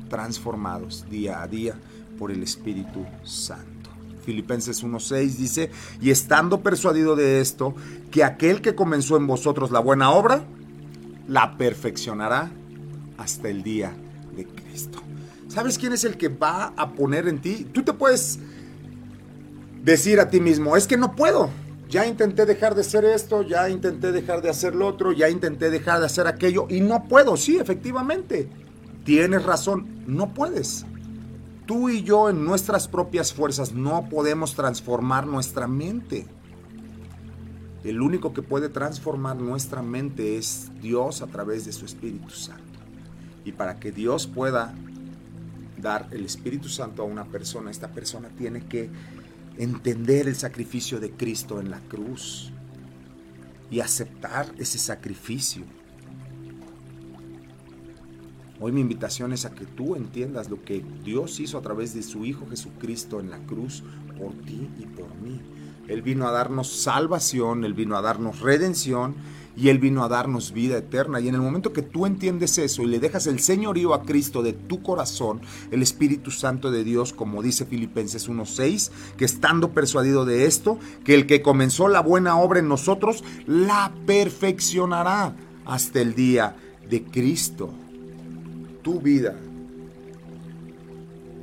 transformados día a día por el Espíritu Santo. Filipenses 1.6 dice, y estando persuadido de esto, que aquel que comenzó en vosotros la buena obra, la perfeccionará hasta el día de Cristo. ¿Sabes quién es el que va a poner en ti? Tú te puedes decir a ti mismo, es que no puedo. Ya intenté dejar de hacer esto, ya intenté dejar de hacer lo otro, ya intenté dejar de hacer aquello y no puedo. Sí, efectivamente. Tienes razón, no puedes. Tú y yo en nuestras propias fuerzas no podemos transformar nuestra mente. El único que puede transformar nuestra mente es Dios a través de su Espíritu Santo. Y para que Dios pueda dar el Espíritu Santo a una persona, esta persona tiene que entender el sacrificio de Cristo en la cruz y aceptar ese sacrificio Hoy mi invitación es a que tú entiendas lo que Dios hizo a través de su Hijo Jesucristo en la cruz por ti y por mí. Él vino a darnos salvación, Él vino a darnos redención y Él vino a darnos vida eterna. Y en el momento que tú entiendes eso y le dejas el señorío a Cristo de tu corazón, el Espíritu Santo de Dios, como dice Filipenses 1.6, que estando persuadido de esto, que el que comenzó la buena obra en nosotros, la perfeccionará hasta el día de Cristo tu vida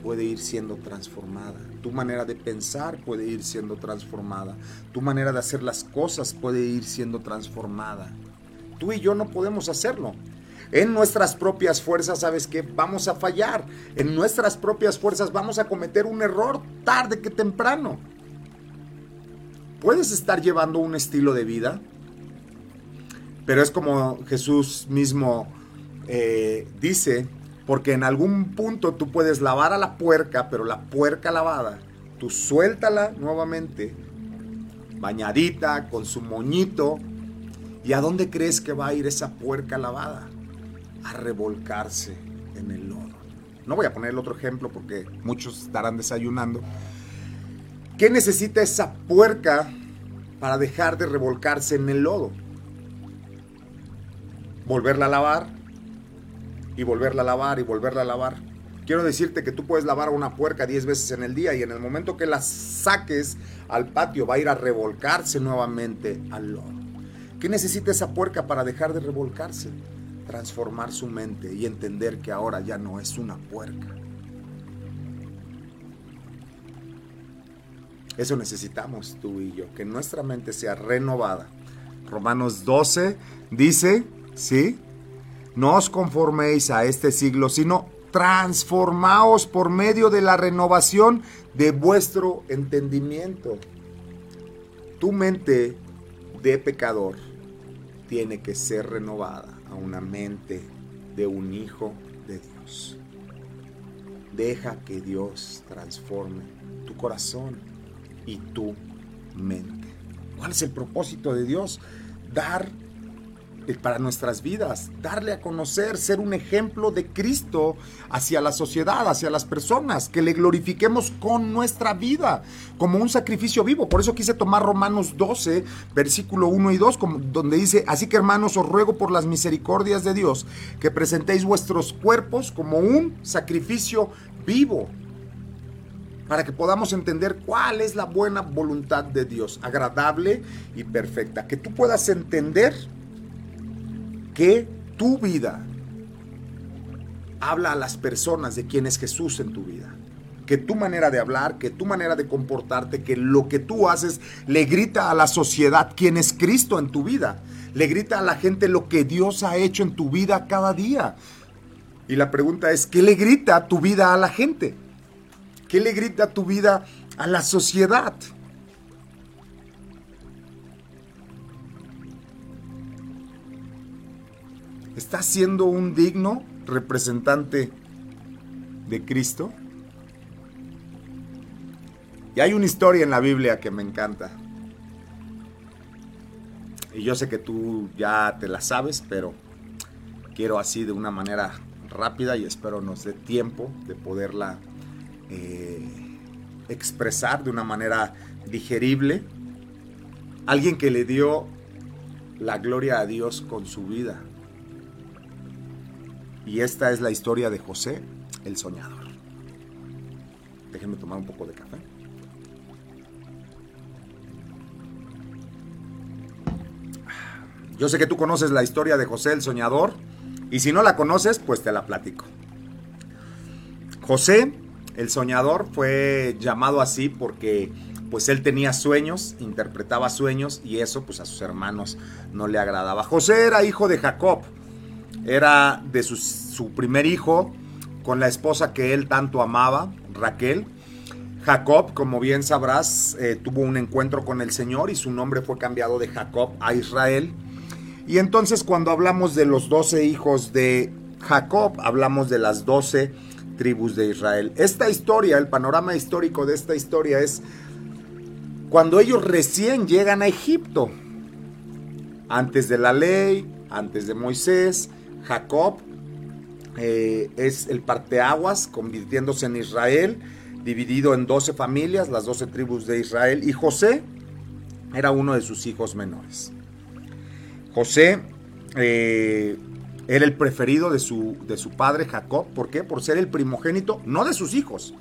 puede ir siendo transformada. Tu manera de pensar puede ir siendo transformada. Tu manera de hacer las cosas puede ir siendo transformada. Tú y yo no podemos hacerlo. En nuestras propias fuerzas, ¿sabes que Vamos a fallar. En nuestras propias fuerzas vamos a cometer un error tarde que temprano. Puedes estar llevando un estilo de vida, pero es como Jesús mismo eh, dice, porque en algún punto tú puedes lavar a la puerca, pero la puerca lavada, tú suéltala nuevamente, bañadita, con su moñito, ¿y a dónde crees que va a ir esa puerca lavada? A revolcarse en el lodo. no voy a poner el otro ejemplo porque muchos estarán desayunando, ¿qué necesita esa puerca para dejar de revolcarse en el lodo? Volverla a lavar y volverla a lavar y volverla a lavar. Quiero decirte que tú puedes lavar una puerca 10 veces en el día y en el momento que la saques al patio va a ir a revolcarse nuevamente al lodo. ¿Qué necesita esa puerca para dejar de revolcarse? Transformar su mente y entender que ahora ya no es una puerca. Eso necesitamos tú y yo, que nuestra mente sea renovada. Romanos 12 dice, ¿sí? No os conforméis a este siglo, sino transformaos por medio de la renovación de vuestro entendimiento. Tu mente de pecador tiene que ser renovada a una mente de un hijo de Dios. Deja que Dios transforme tu corazón y tu mente. ¿Cuál es el propósito de Dios? Dar para nuestras vidas, darle a conocer, ser un ejemplo de Cristo hacia la sociedad, hacia las personas, que le glorifiquemos con nuestra vida, como un sacrificio vivo. Por eso quise tomar Romanos 12, versículo 1 y 2, donde dice, así que hermanos, os ruego por las misericordias de Dios, que presentéis vuestros cuerpos como un sacrificio vivo para que podamos entender cuál es la buena voluntad de Dios, agradable y perfecta. Que tú puedas entender que tu vida habla a las personas de quién es Jesús en tu vida. Que tu manera de hablar, que tu manera de comportarte, que lo que tú haces le grita a la sociedad quién es Cristo en tu vida. Le grita a la gente lo que Dios ha hecho en tu vida cada día. Y la pregunta es, ¿qué le grita tu vida a la gente? ¿Qué le grita tu vida a la sociedad? ¿Estás siendo un digno representante de Cristo? Y hay una historia en la Biblia que me encanta. Y yo sé que tú ya te la sabes, pero quiero así de una manera rápida y espero nos dé tiempo de poderla eh, expresar de una manera digerible. Alguien que le dio la gloria a Dios con su vida. Y esta es la historia de José, el soñador. Déjenme tomar un poco de café. Yo sé que tú conoces la historia de José el soñador y si no la conoces, pues te la platico. José el soñador fue llamado así porque pues él tenía sueños, interpretaba sueños y eso pues a sus hermanos no le agradaba. José era hijo de Jacob, era de su, primer hijo con la esposa que él tanto amaba, Raquel. Jacob, como bien sabrás, eh, tuvo un encuentro con el Señor y su nombre fue cambiado de Jacob a Israel. Y entonces cuando hablamos de los doce hijos de Jacob, hablamos de las doce tribus de Israel. Esta historia, el panorama histórico de esta historia es cuando ellos recién llegan a Egipto, antes de la ley, antes de Moisés, Jacob eh, es el parteaguas, convirtiéndose en Israel, dividido en 12 familias, las 12 tribus de Israel, y José era uno de sus hijos menores. José eh, era el preferido de su, de su padre Jacob, ¿por qué? Por ser el primogénito, no de sus hijos,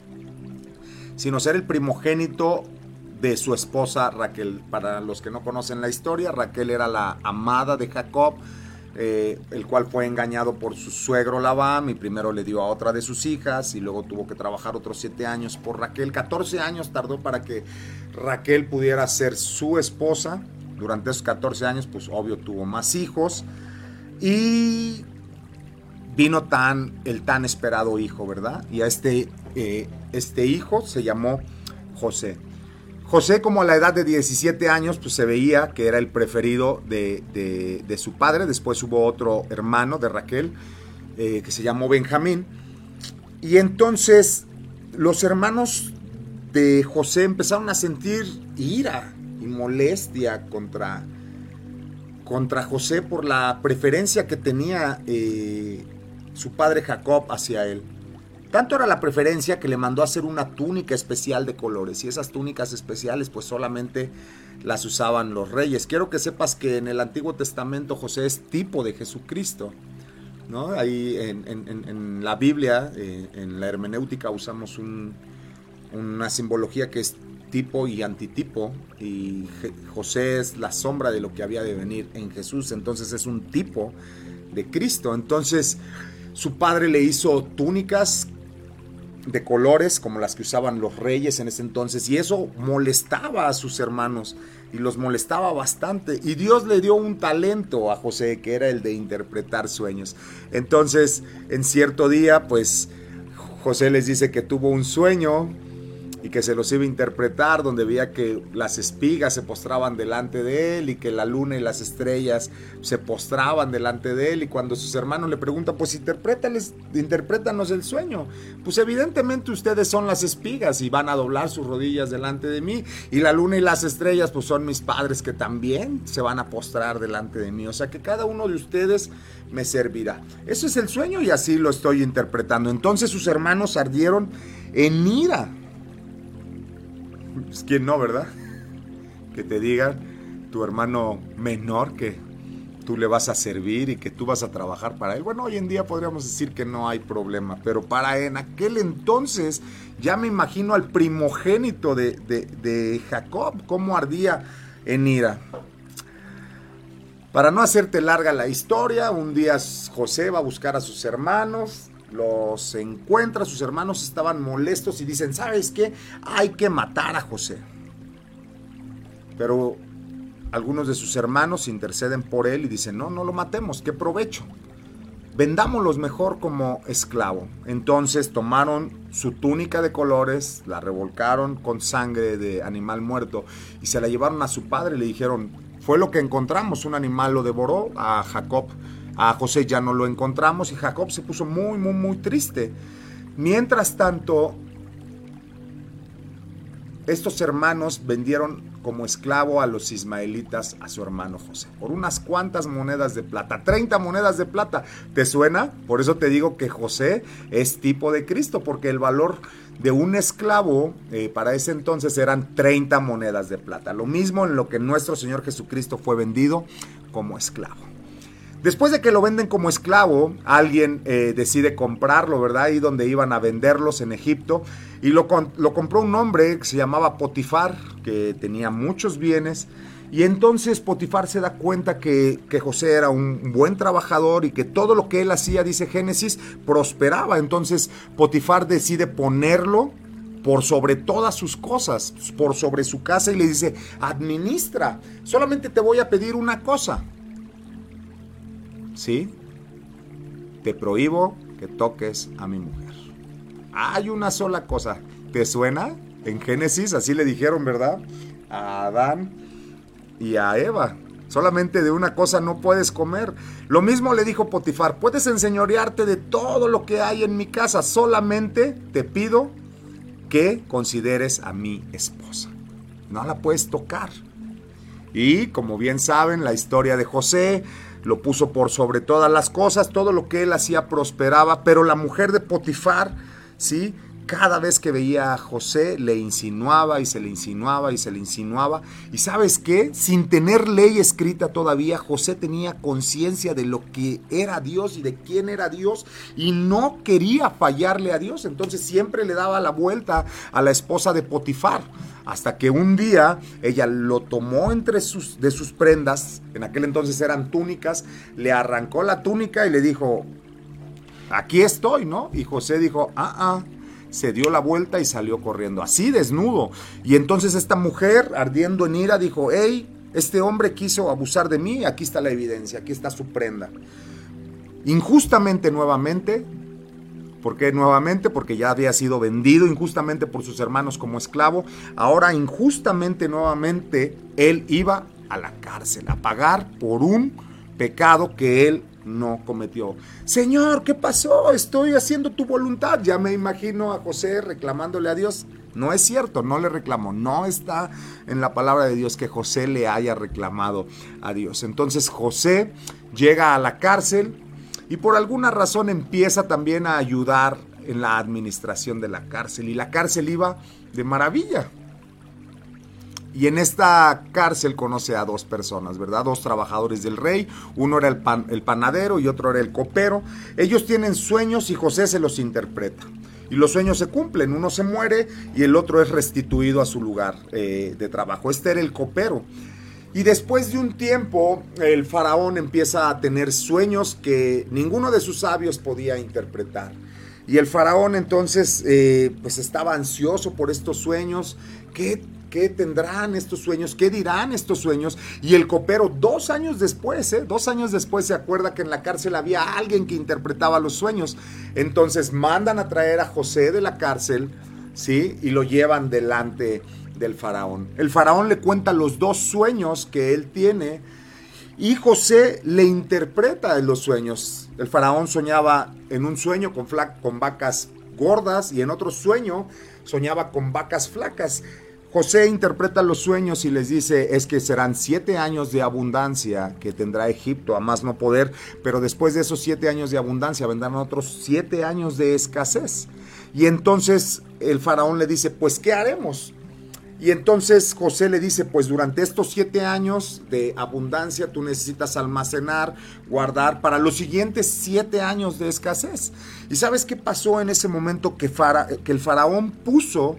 sino ser el primogénito de su esposa Raquel. Para los que no conocen la historia, Raquel era la amada de Jacob, eh, el cual fue engañado por su suegro Labán y primero le dio a otra de sus hijas y luego tuvo que trabajar otros siete años por Raquel. 14 años tardó para que Raquel pudiera ser su esposa. Durante esos 14 años, pues obvio tuvo más hijos y vino tan el tan esperado hijo, ¿verdad? Y a este, eh, este hijo se llamó José. José, como a la edad de 17 años, pues se veía que era el preferido de, su padre. Después hubo otro hermano de Raquel, eh, que se llamó Benjamín. Y entonces los hermanos de José empezaron a sentir ira y molestia contra, contra José por la preferencia que tenía eh, su padre Jacob hacia él. Tanto era la preferencia que le mandó a hacer una túnica especial de colores y esas túnicas especiales pues solamente las usaban los reyes. Quiero que sepas que en el Antiguo Testamento José es tipo de Jesucristo. ¿no? Ahí en, la Biblia, eh, en la hermenéutica usamos una simbología que es tipo y antitipo y José es la sombra de lo que había de venir en Jesús, entonces es un tipo de Cristo. Entonces su padre le hizo túnicas de colores como las que usaban los reyes en ese entonces y eso molestaba a sus hermanos y los molestaba bastante y Dios le dio un talento a José que era el de interpretar sueños. Entonces en cierto día pues José les dice que tuvo un sueño y que se los iba a interpretar, donde veía que las espigas se postraban delante de él y que la luna y las estrellas se postraban delante de él. Y cuando sus hermanos le preguntan, pues interprétales, interprétanos el sueño. Pues evidentemente ustedes son las espigas y van a doblar sus rodillas delante de mí. Y la luna y las estrellas, pues son mis padres que también se van a postrar delante de mí. O sea que cada uno de ustedes me servirá. Eso es el sueño y así lo estoy interpretando. Entonces sus hermanos ardieron en ira ¿Quién no, verdad? Que te digan tu hermano menor que tú le vas a servir y que tú vas a trabajar para él. Bueno, hoy en día podríamos decir que no hay problema, pero para en aquel entonces ya me imagino al primogénito de, de Jacob, cómo ardía en ira. Para no hacerte larga la historia, un día José va a buscar a sus hermanos, los encuentra, sus hermanos estaban molestos y dicen, ¿sabes qué? Hay que matar a José. Pero algunos de sus hermanos interceden por él y dicen, no, no lo matemos, qué provecho. Vendámoslos mejor como esclavo. Entonces tomaron su túnica de colores, la revolcaron con sangre de animal muerto y se la llevaron a su padre y le dijeron, fue lo que encontramos, un animal lo devoró a Jacob a José ya no lo encontramos y Jacob se puso muy, muy, muy triste. Mientras tanto, estos hermanos vendieron como esclavo a los ismaelitas a su hermano José por unas cuantas monedas de plata, 30 monedas de plata. ¿Te suena? Por eso te digo que José es tipo de Cristo, porque el valor de un esclavo eh, para ese entonces eran 30 monedas de plata. Lo mismo en lo que nuestro Señor Jesucristo fue vendido como esclavo. Después de que lo venden como esclavo, alguien eh, decide comprarlo, ¿verdad? Ahí donde iban a venderlos en Egipto. Y lo, compró un hombre que se llamaba Potifar, que tenía muchos bienes. Y entonces Potifar se da cuenta que, que, José era un buen trabajador y que todo lo que él hacía, dice Génesis, prosperaba. Entonces Potifar decide ponerlo por sobre todas sus cosas, por sobre su casa y le dice, administra, solamente te voy a pedir una cosa, ¿sí? Te prohíbo que toques a mi mujer. Hay una sola cosa. ¿Te suena? En Génesis así le dijeron, ¿verdad? A Adán y a Eva. Solamente de una cosa no puedes comer. Lo mismo le dijo Potifar, puedes enseñorearte de todo lo que hay en mi casa, solamente te pido que consideres a mi esposa. No la puedes tocar. Y como bien saben, la historia de José lo puso por sobre todas las cosas, todo lo que él hacía prosperaba, pero la mujer de Potifar, ¿sí? Cada vez que veía a José le insinuaba y se le insinuaba y se le insinuaba. Y sabes qué, sin tener ley escrita todavía, José tenía conciencia de lo que era Dios y de quién era Dios y no quería fallarle a Dios. Entonces siempre le daba la vuelta a la esposa de Potifar hasta que un día ella lo tomó entre sus, de sus prendas, en aquel entonces eran túnicas, le arrancó la túnica y le dijo, aquí estoy, ¿no? Y José dijo, ah, ah, se dio la vuelta y salió corriendo, así desnudo. Y entonces esta mujer, ardiendo en ira, dijo, hey, este hombre quiso abusar de mí, aquí está la evidencia, aquí está su prenda. Injustamente nuevamente ¿Por qué nuevamente? Porque ya había sido vendido injustamente por sus hermanos como esclavo. Ahora injustamente nuevamente él iba a la cárcel a pagar por un pecado que él no cometió. Señor, ¿qué pasó? Estoy haciendo tu voluntad. Ya me imagino a José reclamándole a Dios. No es cierto, no le reclamó. No está en la palabra de Dios que José le haya reclamado a Dios. Entonces José llega a la cárcel, y por alguna razón empieza también a ayudar en la administración de la cárcel y la cárcel iba de maravilla. Y en esta cárcel conoce a dos personas, ¿verdad? Dos trabajadores del rey. Uno era el, panadero y otro era el copero. Ellos tienen sueños y José se los interpreta. Y los sueños se cumplen. Uno se muere y el otro es restituido a su lugar eh, de trabajo. Este era el copero. Y después de un tiempo, el faraón empieza a tener sueños que ninguno de sus sabios podía interpretar. Y el faraón entonces eh, pues estaba ansioso por estos sueños. ¿Qué ¿Qué tendrán estos sueños? ¿Qué dirán estos sueños? Y el copero, dos años después, ¿eh? dos años después, se acuerda que en la cárcel había alguien que interpretaba los sueños. Entonces mandan a traer a José de la cárcel, ¿sí? Y lo llevan delante del faraón. El faraón le cuenta los dos sueños que él tiene y José le interpreta los sueños. El faraón soñaba en un sueño con, con vacas gordas y en otro sueño soñaba con vacas flacas. José interpreta los sueños y les dice, es que serán siete años de abundancia que tendrá Egipto a más no poder, pero después de esos siete años de abundancia vendrán otros siete años de escasez. Y entonces el faraón le dice, pues ¿qué haremos? Y entonces José le dice, pues durante estos siete años de abundancia tú necesitas almacenar, guardar para los siguientes siete años de escasez. ¿Y sabes qué pasó en ese momento que, que el faraón puso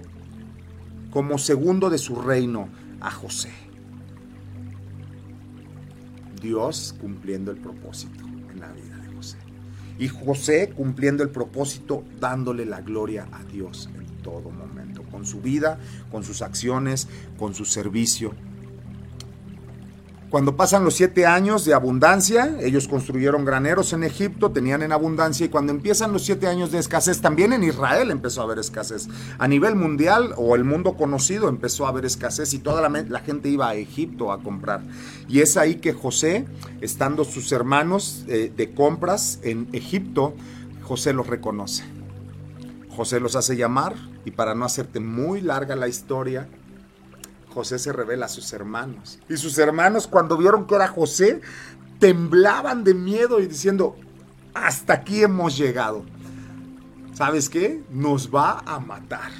como segundo de su reino a José. Dios cumpliendo el propósito en la vida de José. Y José cumpliendo el propósito dándole la gloria a Dios en todo momento, con su vida, con sus acciones, con su servicio cuando pasan los siete años de abundancia, ellos construyeron graneros en Egipto, tenían en abundancia, y cuando empiezan los siete años de escasez, también en Israel empezó a haber escasez. A nivel mundial o el mundo conocido empezó a haber escasez y toda la, gente iba a Egipto a comprar. Y es ahí que José, estando sus hermanos eh, de compras en Egipto, José los reconoce. José los hace llamar y para no hacerte muy larga la historia, José se revela a sus hermanos. Y sus hermanos cuando vieron que era José, temblaban de miedo y diciendo, hasta aquí hemos llegado. ¿Sabes qué? Nos va a matar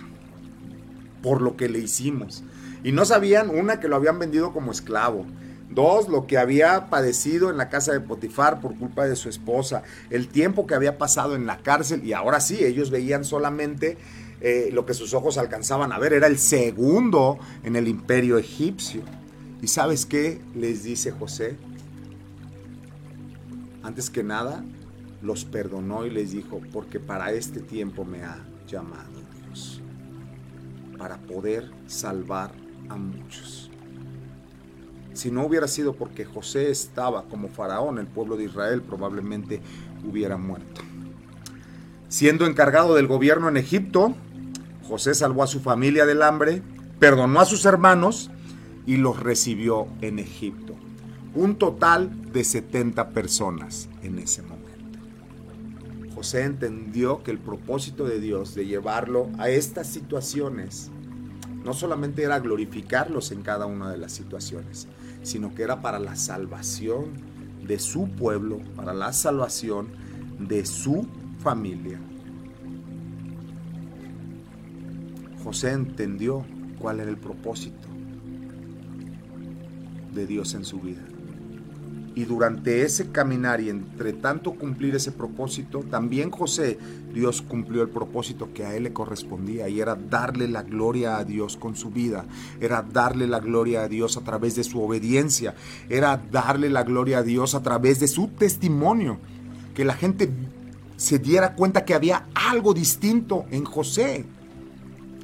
por lo que le hicimos. Y no sabían, una, que lo habían vendido como esclavo. Dos, lo que había padecido en la casa de Potifar por culpa de su esposa. El tiempo que había pasado en la cárcel. Y ahora sí, ellos veían solamente eh, lo que sus ojos alcanzaban a ver. Era el segundo en el imperio egipcio. ¿Y sabes qué les dice José? Antes que nada, los perdonó y les dijo, porque para este tiempo me ha llamado Dios, para poder salvar a muchos. Si no hubiera sido porque José estaba como faraón, el pueblo de Israel probablemente hubiera muerto. Siendo encargado del gobierno en Egipto, José salvó a su familia del hambre, perdonó a sus hermanos y los recibió en Egipto. Un total de 70 personas en ese momento. José entendió que el propósito de Dios de llevarlo a estas situaciones no solamente era glorificarlos en cada una de las situaciones, sino que era para la salvación de su pueblo, para la salvación de su familia. José entendió cuál era el propósito de Dios en su vida. Y durante ese caminar y entre tanto cumplir ese propósito, también José, Dios cumplió el propósito que a él le correspondía y era darle la gloria a Dios con su vida, era darle la gloria a Dios a través de su obediencia, era darle la gloria a Dios a través de su testimonio, que la gente se diera cuenta que había algo distinto en José,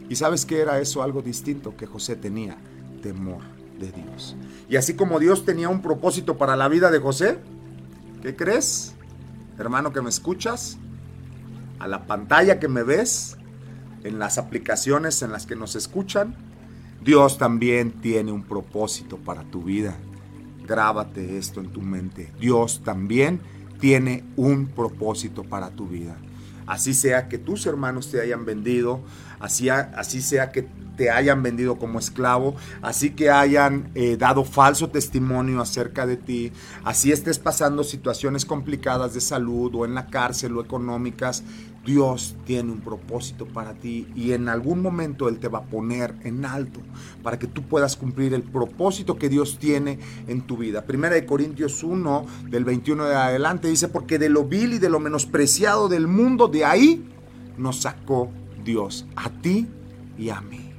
¿Y sabes qué era eso? Algo distinto que José tenía, temor de Dios. Y así como Dios tenía un propósito para la vida de José, ¿qué crees? Hermano que me escuchas, a la pantalla que me ves, en las aplicaciones en las que nos escuchan, Dios también tiene un propósito para tu vida. Grábate esto en tu mente. Dios también tiene un propósito para tu vida. Así sea que tus hermanos te hayan vendido, así, así sea que te hayan vendido como esclavo, así que hayan eh, dado falso testimonio acerca de ti, así estés pasando situaciones complicadas de salud o en la cárcel o económicas, Dios tiene un propósito para ti y en algún momento Él te va a poner en alto para que tú puedas cumplir el propósito que Dios tiene en tu vida. Primera de Corintios 1, del 21 de adelante, dice, porque de lo vil y de lo menospreciado del mundo, de ahí nos sacó Dios, a ti y a mí,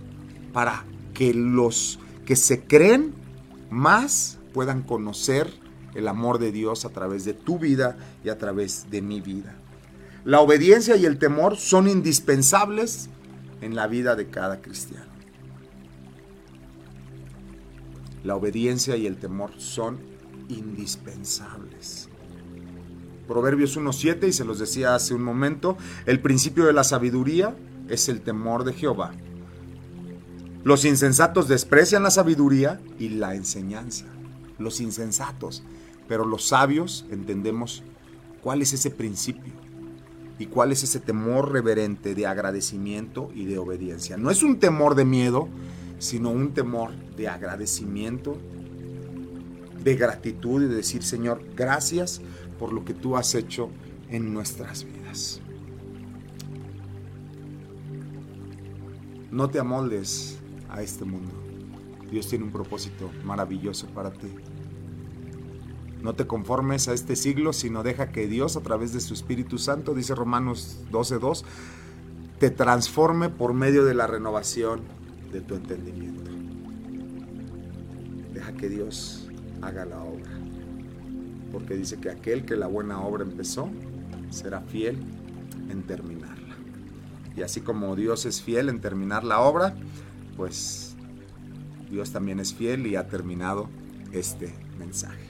para que los que se creen más puedan conocer el amor de Dios a través de tu vida y a través de mi vida. La obediencia y el temor son indispensables en la vida de cada cristiano. La obediencia y el temor son indispensables. Proverbios 1.7, y se los decía hace un momento, el principio de la sabiduría es el temor de Jehová. Los insensatos desprecian la sabiduría y la enseñanza. Los insensatos, pero los sabios entendemos cuál es ese principio y cuál es ese temor reverente de agradecimiento y de obediencia. No es un temor de miedo, sino un temor de agradecimiento, de gratitud y de decir, Señor, gracias por lo que tú has hecho en nuestras vidas. No te amoldes a este mundo. Dios tiene un propósito maravilloso para ti. No te conformes a este siglo, sino deja que Dios a través de su Espíritu Santo, dice Romanos 12.2, te transforme por medio de la renovación de tu entendimiento. Deja que Dios haga la obra. Porque dice que aquel que la buena obra empezó, será fiel en terminarla. Y así como Dios es fiel en terminar la obra, pues Dios también es fiel y ha terminado este mensaje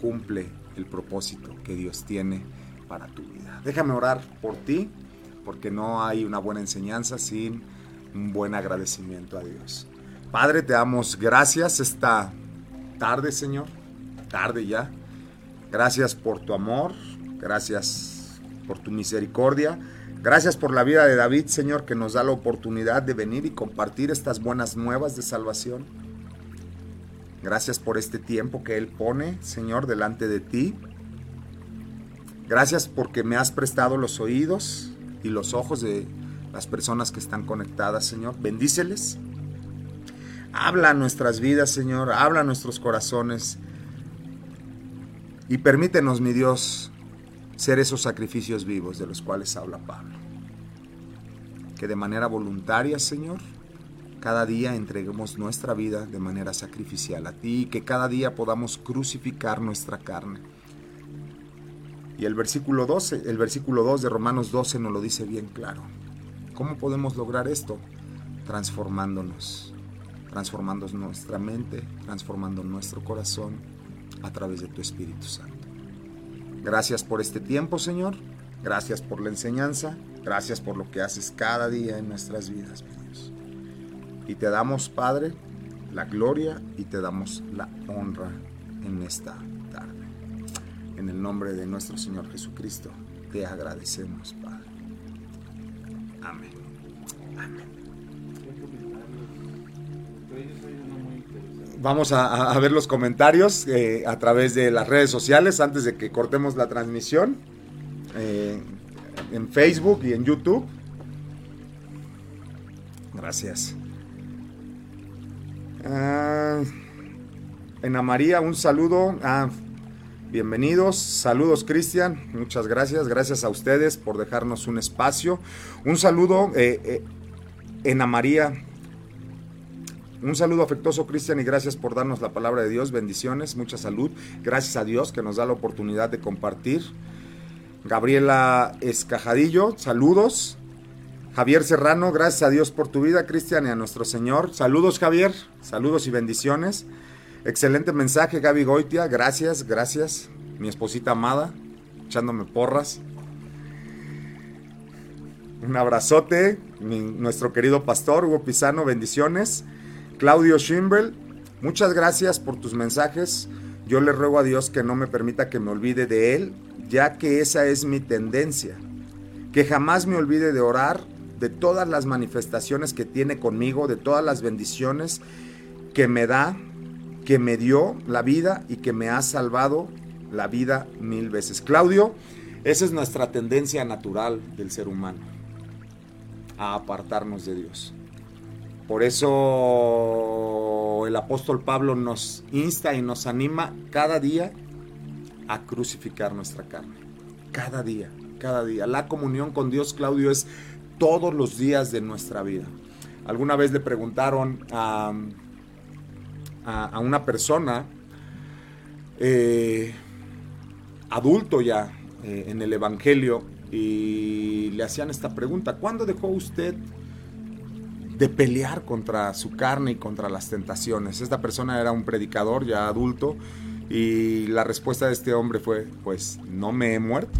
cumple el propósito que Dios tiene para tu vida. Déjame orar por ti, porque no hay una buena enseñanza sin un buen agradecimiento a Dios. Padre, te damos gracias esta tarde, Señor, tarde ya. Gracias por tu amor, gracias por tu misericordia. Gracias por la vida de David, Señor, que nos da la oportunidad de venir y compartir estas buenas nuevas de salvación. Gracias por este tiempo que Él pone, Señor, delante de ti. Gracias porque me has prestado los oídos y los ojos de las personas que están conectadas, Señor. Bendíceles. Habla nuestras vidas, Señor. Habla nuestros corazones. Y permítenos, mi Dios, ser esos sacrificios vivos de los cuales habla Pablo. Que de manera voluntaria, Señor, cada día entreguemos nuestra vida de manera sacrificial a ti y que cada día podamos crucificar nuestra carne. Y el versículo 12, el versículo 2 de Romanos 12 nos lo dice bien claro. ¿Cómo podemos lograr esto? Transformándonos, transformando nuestra mente, transformando nuestro corazón a través de tu Espíritu Santo. Gracias por este tiempo, Señor. Gracias por la enseñanza. Gracias por lo que haces cada día en nuestras vidas. Y te damos, Padre, la gloria y te damos la honra en esta tarde. En el nombre de nuestro Señor Jesucristo, te agradecemos, Padre. Amén. Amén. Vamos a, ver los comentarios eh, a través de las redes sociales antes de que cortemos la transmisión. Eh, en Facebook y en YouTube. Gracias. Ah, en María, un saludo. Ah, bienvenidos. Saludos, Cristian. Muchas gracias. Gracias a ustedes por dejarnos un espacio. Un saludo eh, eh, en María. Un saludo afectuoso, Cristian, y gracias por darnos la palabra de Dios. Bendiciones, mucha salud. Gracias a Dios que nos da la oportunidad de compartir. Gabriela Escajadillo, saludos. Javier Serrano, gracias a Dios por tu vida, Cristian, y a nuestro Señor. Saludos, Javier. Saludos y bendiciones. Excelente mensaje, Gaby Goitia. Gracias, gracias. Mi esposita amada, echándome porras. Un abrazote, nuestro querido pastor Hugo Pisano, bendiciones. Claudio Schimbel, muchas gracias por tus mensajes. Yo le ruego a Dios que no me permita que me olvide de él, ya que esa es mi tendencia. Que jamás me olvide de orar de todas las manifestaciones que tiene conmigo, de todas las bendiciones que me da, que me dio la vida y que me ha salvado la vida mil veces. Claudio, Esa es nuestra tendencia natural del ser humano, a apartarnos de Dios. Por eso el apóstol Pablo nos insta y nos anima cada día a crucificar nuestra carne. Cada día, cada día. La comunión con Dios, Claudio, es todos los días de nuestra vida. Alguna vez le preguntaron a, a, una persona, eh, adulto ya, eh, en el Evangelio, y le hacían esta pregunta, ¿cuándo dejó usted de pelear contra su carne y contra las tentaciones? Esta persona era un predicador ya adulto y la respuesta de este hombre fue, pues no me he muerto,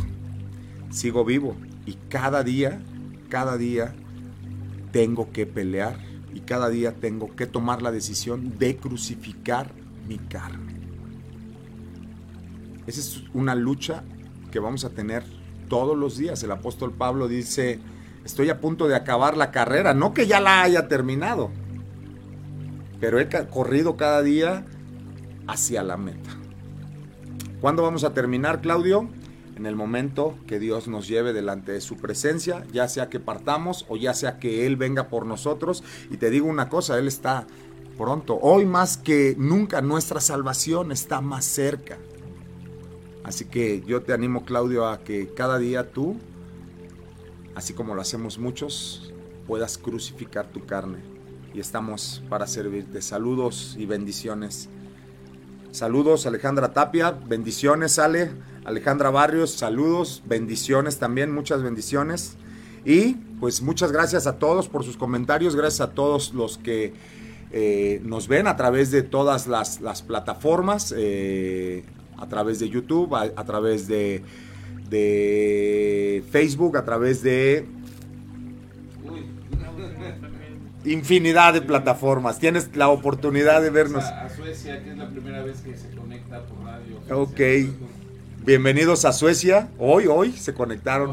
sigo vivo y cada día, cada día tengo que pelear y cada día tengo que tomar la decisión de crucificar mi carne. Esa es una lucha que vamos a tener todos los días. El apóstol Pablo dice, estoy a punto de acabar la carrera, no que ya la haya terminado, pero he corrido cada día hacia la meta. ¿Cuándo vamos a terminar, Claudio? En el momento que Dios nos lleve delante de su presencia, ya sea que partamos o ya sea que Él venga por nosotros. Y te digo una cosa, Él está pronto. Hoy más que nunca nuestra salvación está más cerca. Así que yo te animo, Claudio, a que cada día tú, así como lo hacemos muchos, puedas crucificar tu carne. Y estamos para servirte. Saludos y bendiciones. Saludos Alejandra Tapia, bendiciones Ale, Alejandra Barrios, saludos, bendiciones también, muchas bendiciones. Y pues muchas gracias a todos por sus comentarios, gracias a todos los que eh, nos ven a través de todas las, plataformas. Eh, a través de YouTube, a, través de, de Facebook, a través de infinidad de plataformas. Tienes la oportunidad de vernos.
A, Suecia, que es la primera vez que se conecta por radio.
Ok. Bienvenidos a Suecia. Hoy, hoy se conectaron.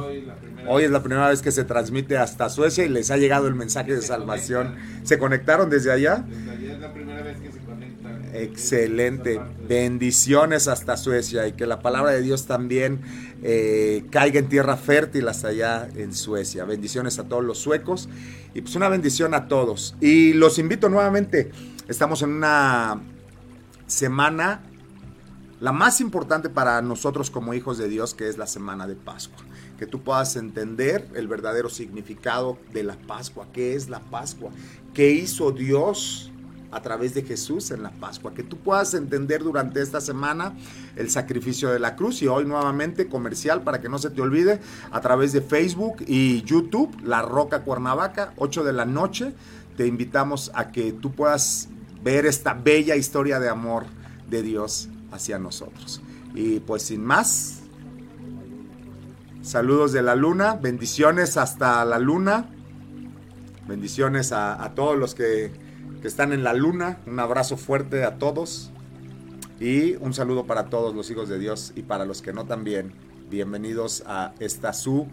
Hoy, es la primera vez que se transmite hasta Suecia y les ha llegado el mensaje de salvación. ¿Se conectaron desde allá?
Desde allá es la primera vez que se
Excelente. Bendiciones hasta Suecia y que la palabra de Dios también eh, caiga en tierra fértil hasta allá en Suecia. Bendiciones a todos los suecos y pues una bendición a todos. Y los invito nuevamente. Estamos en una semana la más importante para nosotros como hijos de Dios, que es la semana de Pascua. Que tú puedas entender el verdadero significado de la Pascua. ¿Qué es la Pascua? ¿Qué hizo Dios? a través de Jesús en la Pascua. Que tú puedas entender durante esta semana el sacrificio de la cruz y hoy nuevamente comercial para que no se te olvide a través de Facebook y YouTube, La Roca Cuernavaca, 8 de la noche. Te invitamos a que tú puedas ver esta bella historia de amor de Dios hacia nosotros. Y pues sin más, saludos de la luna, bendiciones hasta la luna, bendiciones a, todos los que están en la luna. Un abrazo fuerte a todos y un saludo para todos los hijos de Dios y para los que no también. Bienvenidos a esta su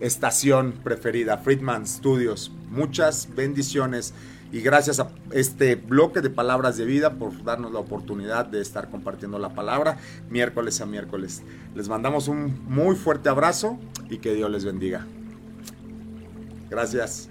estación preferida, Friedman Studios. Muchas bendiciones y gracias a este bloque de palabras de vida por darnos la oportunidad de estar compartiendo la palabra miércoles a miércoles. Les mandamos un muy fuerte abrazo y que Dios les bendiga. Gracias.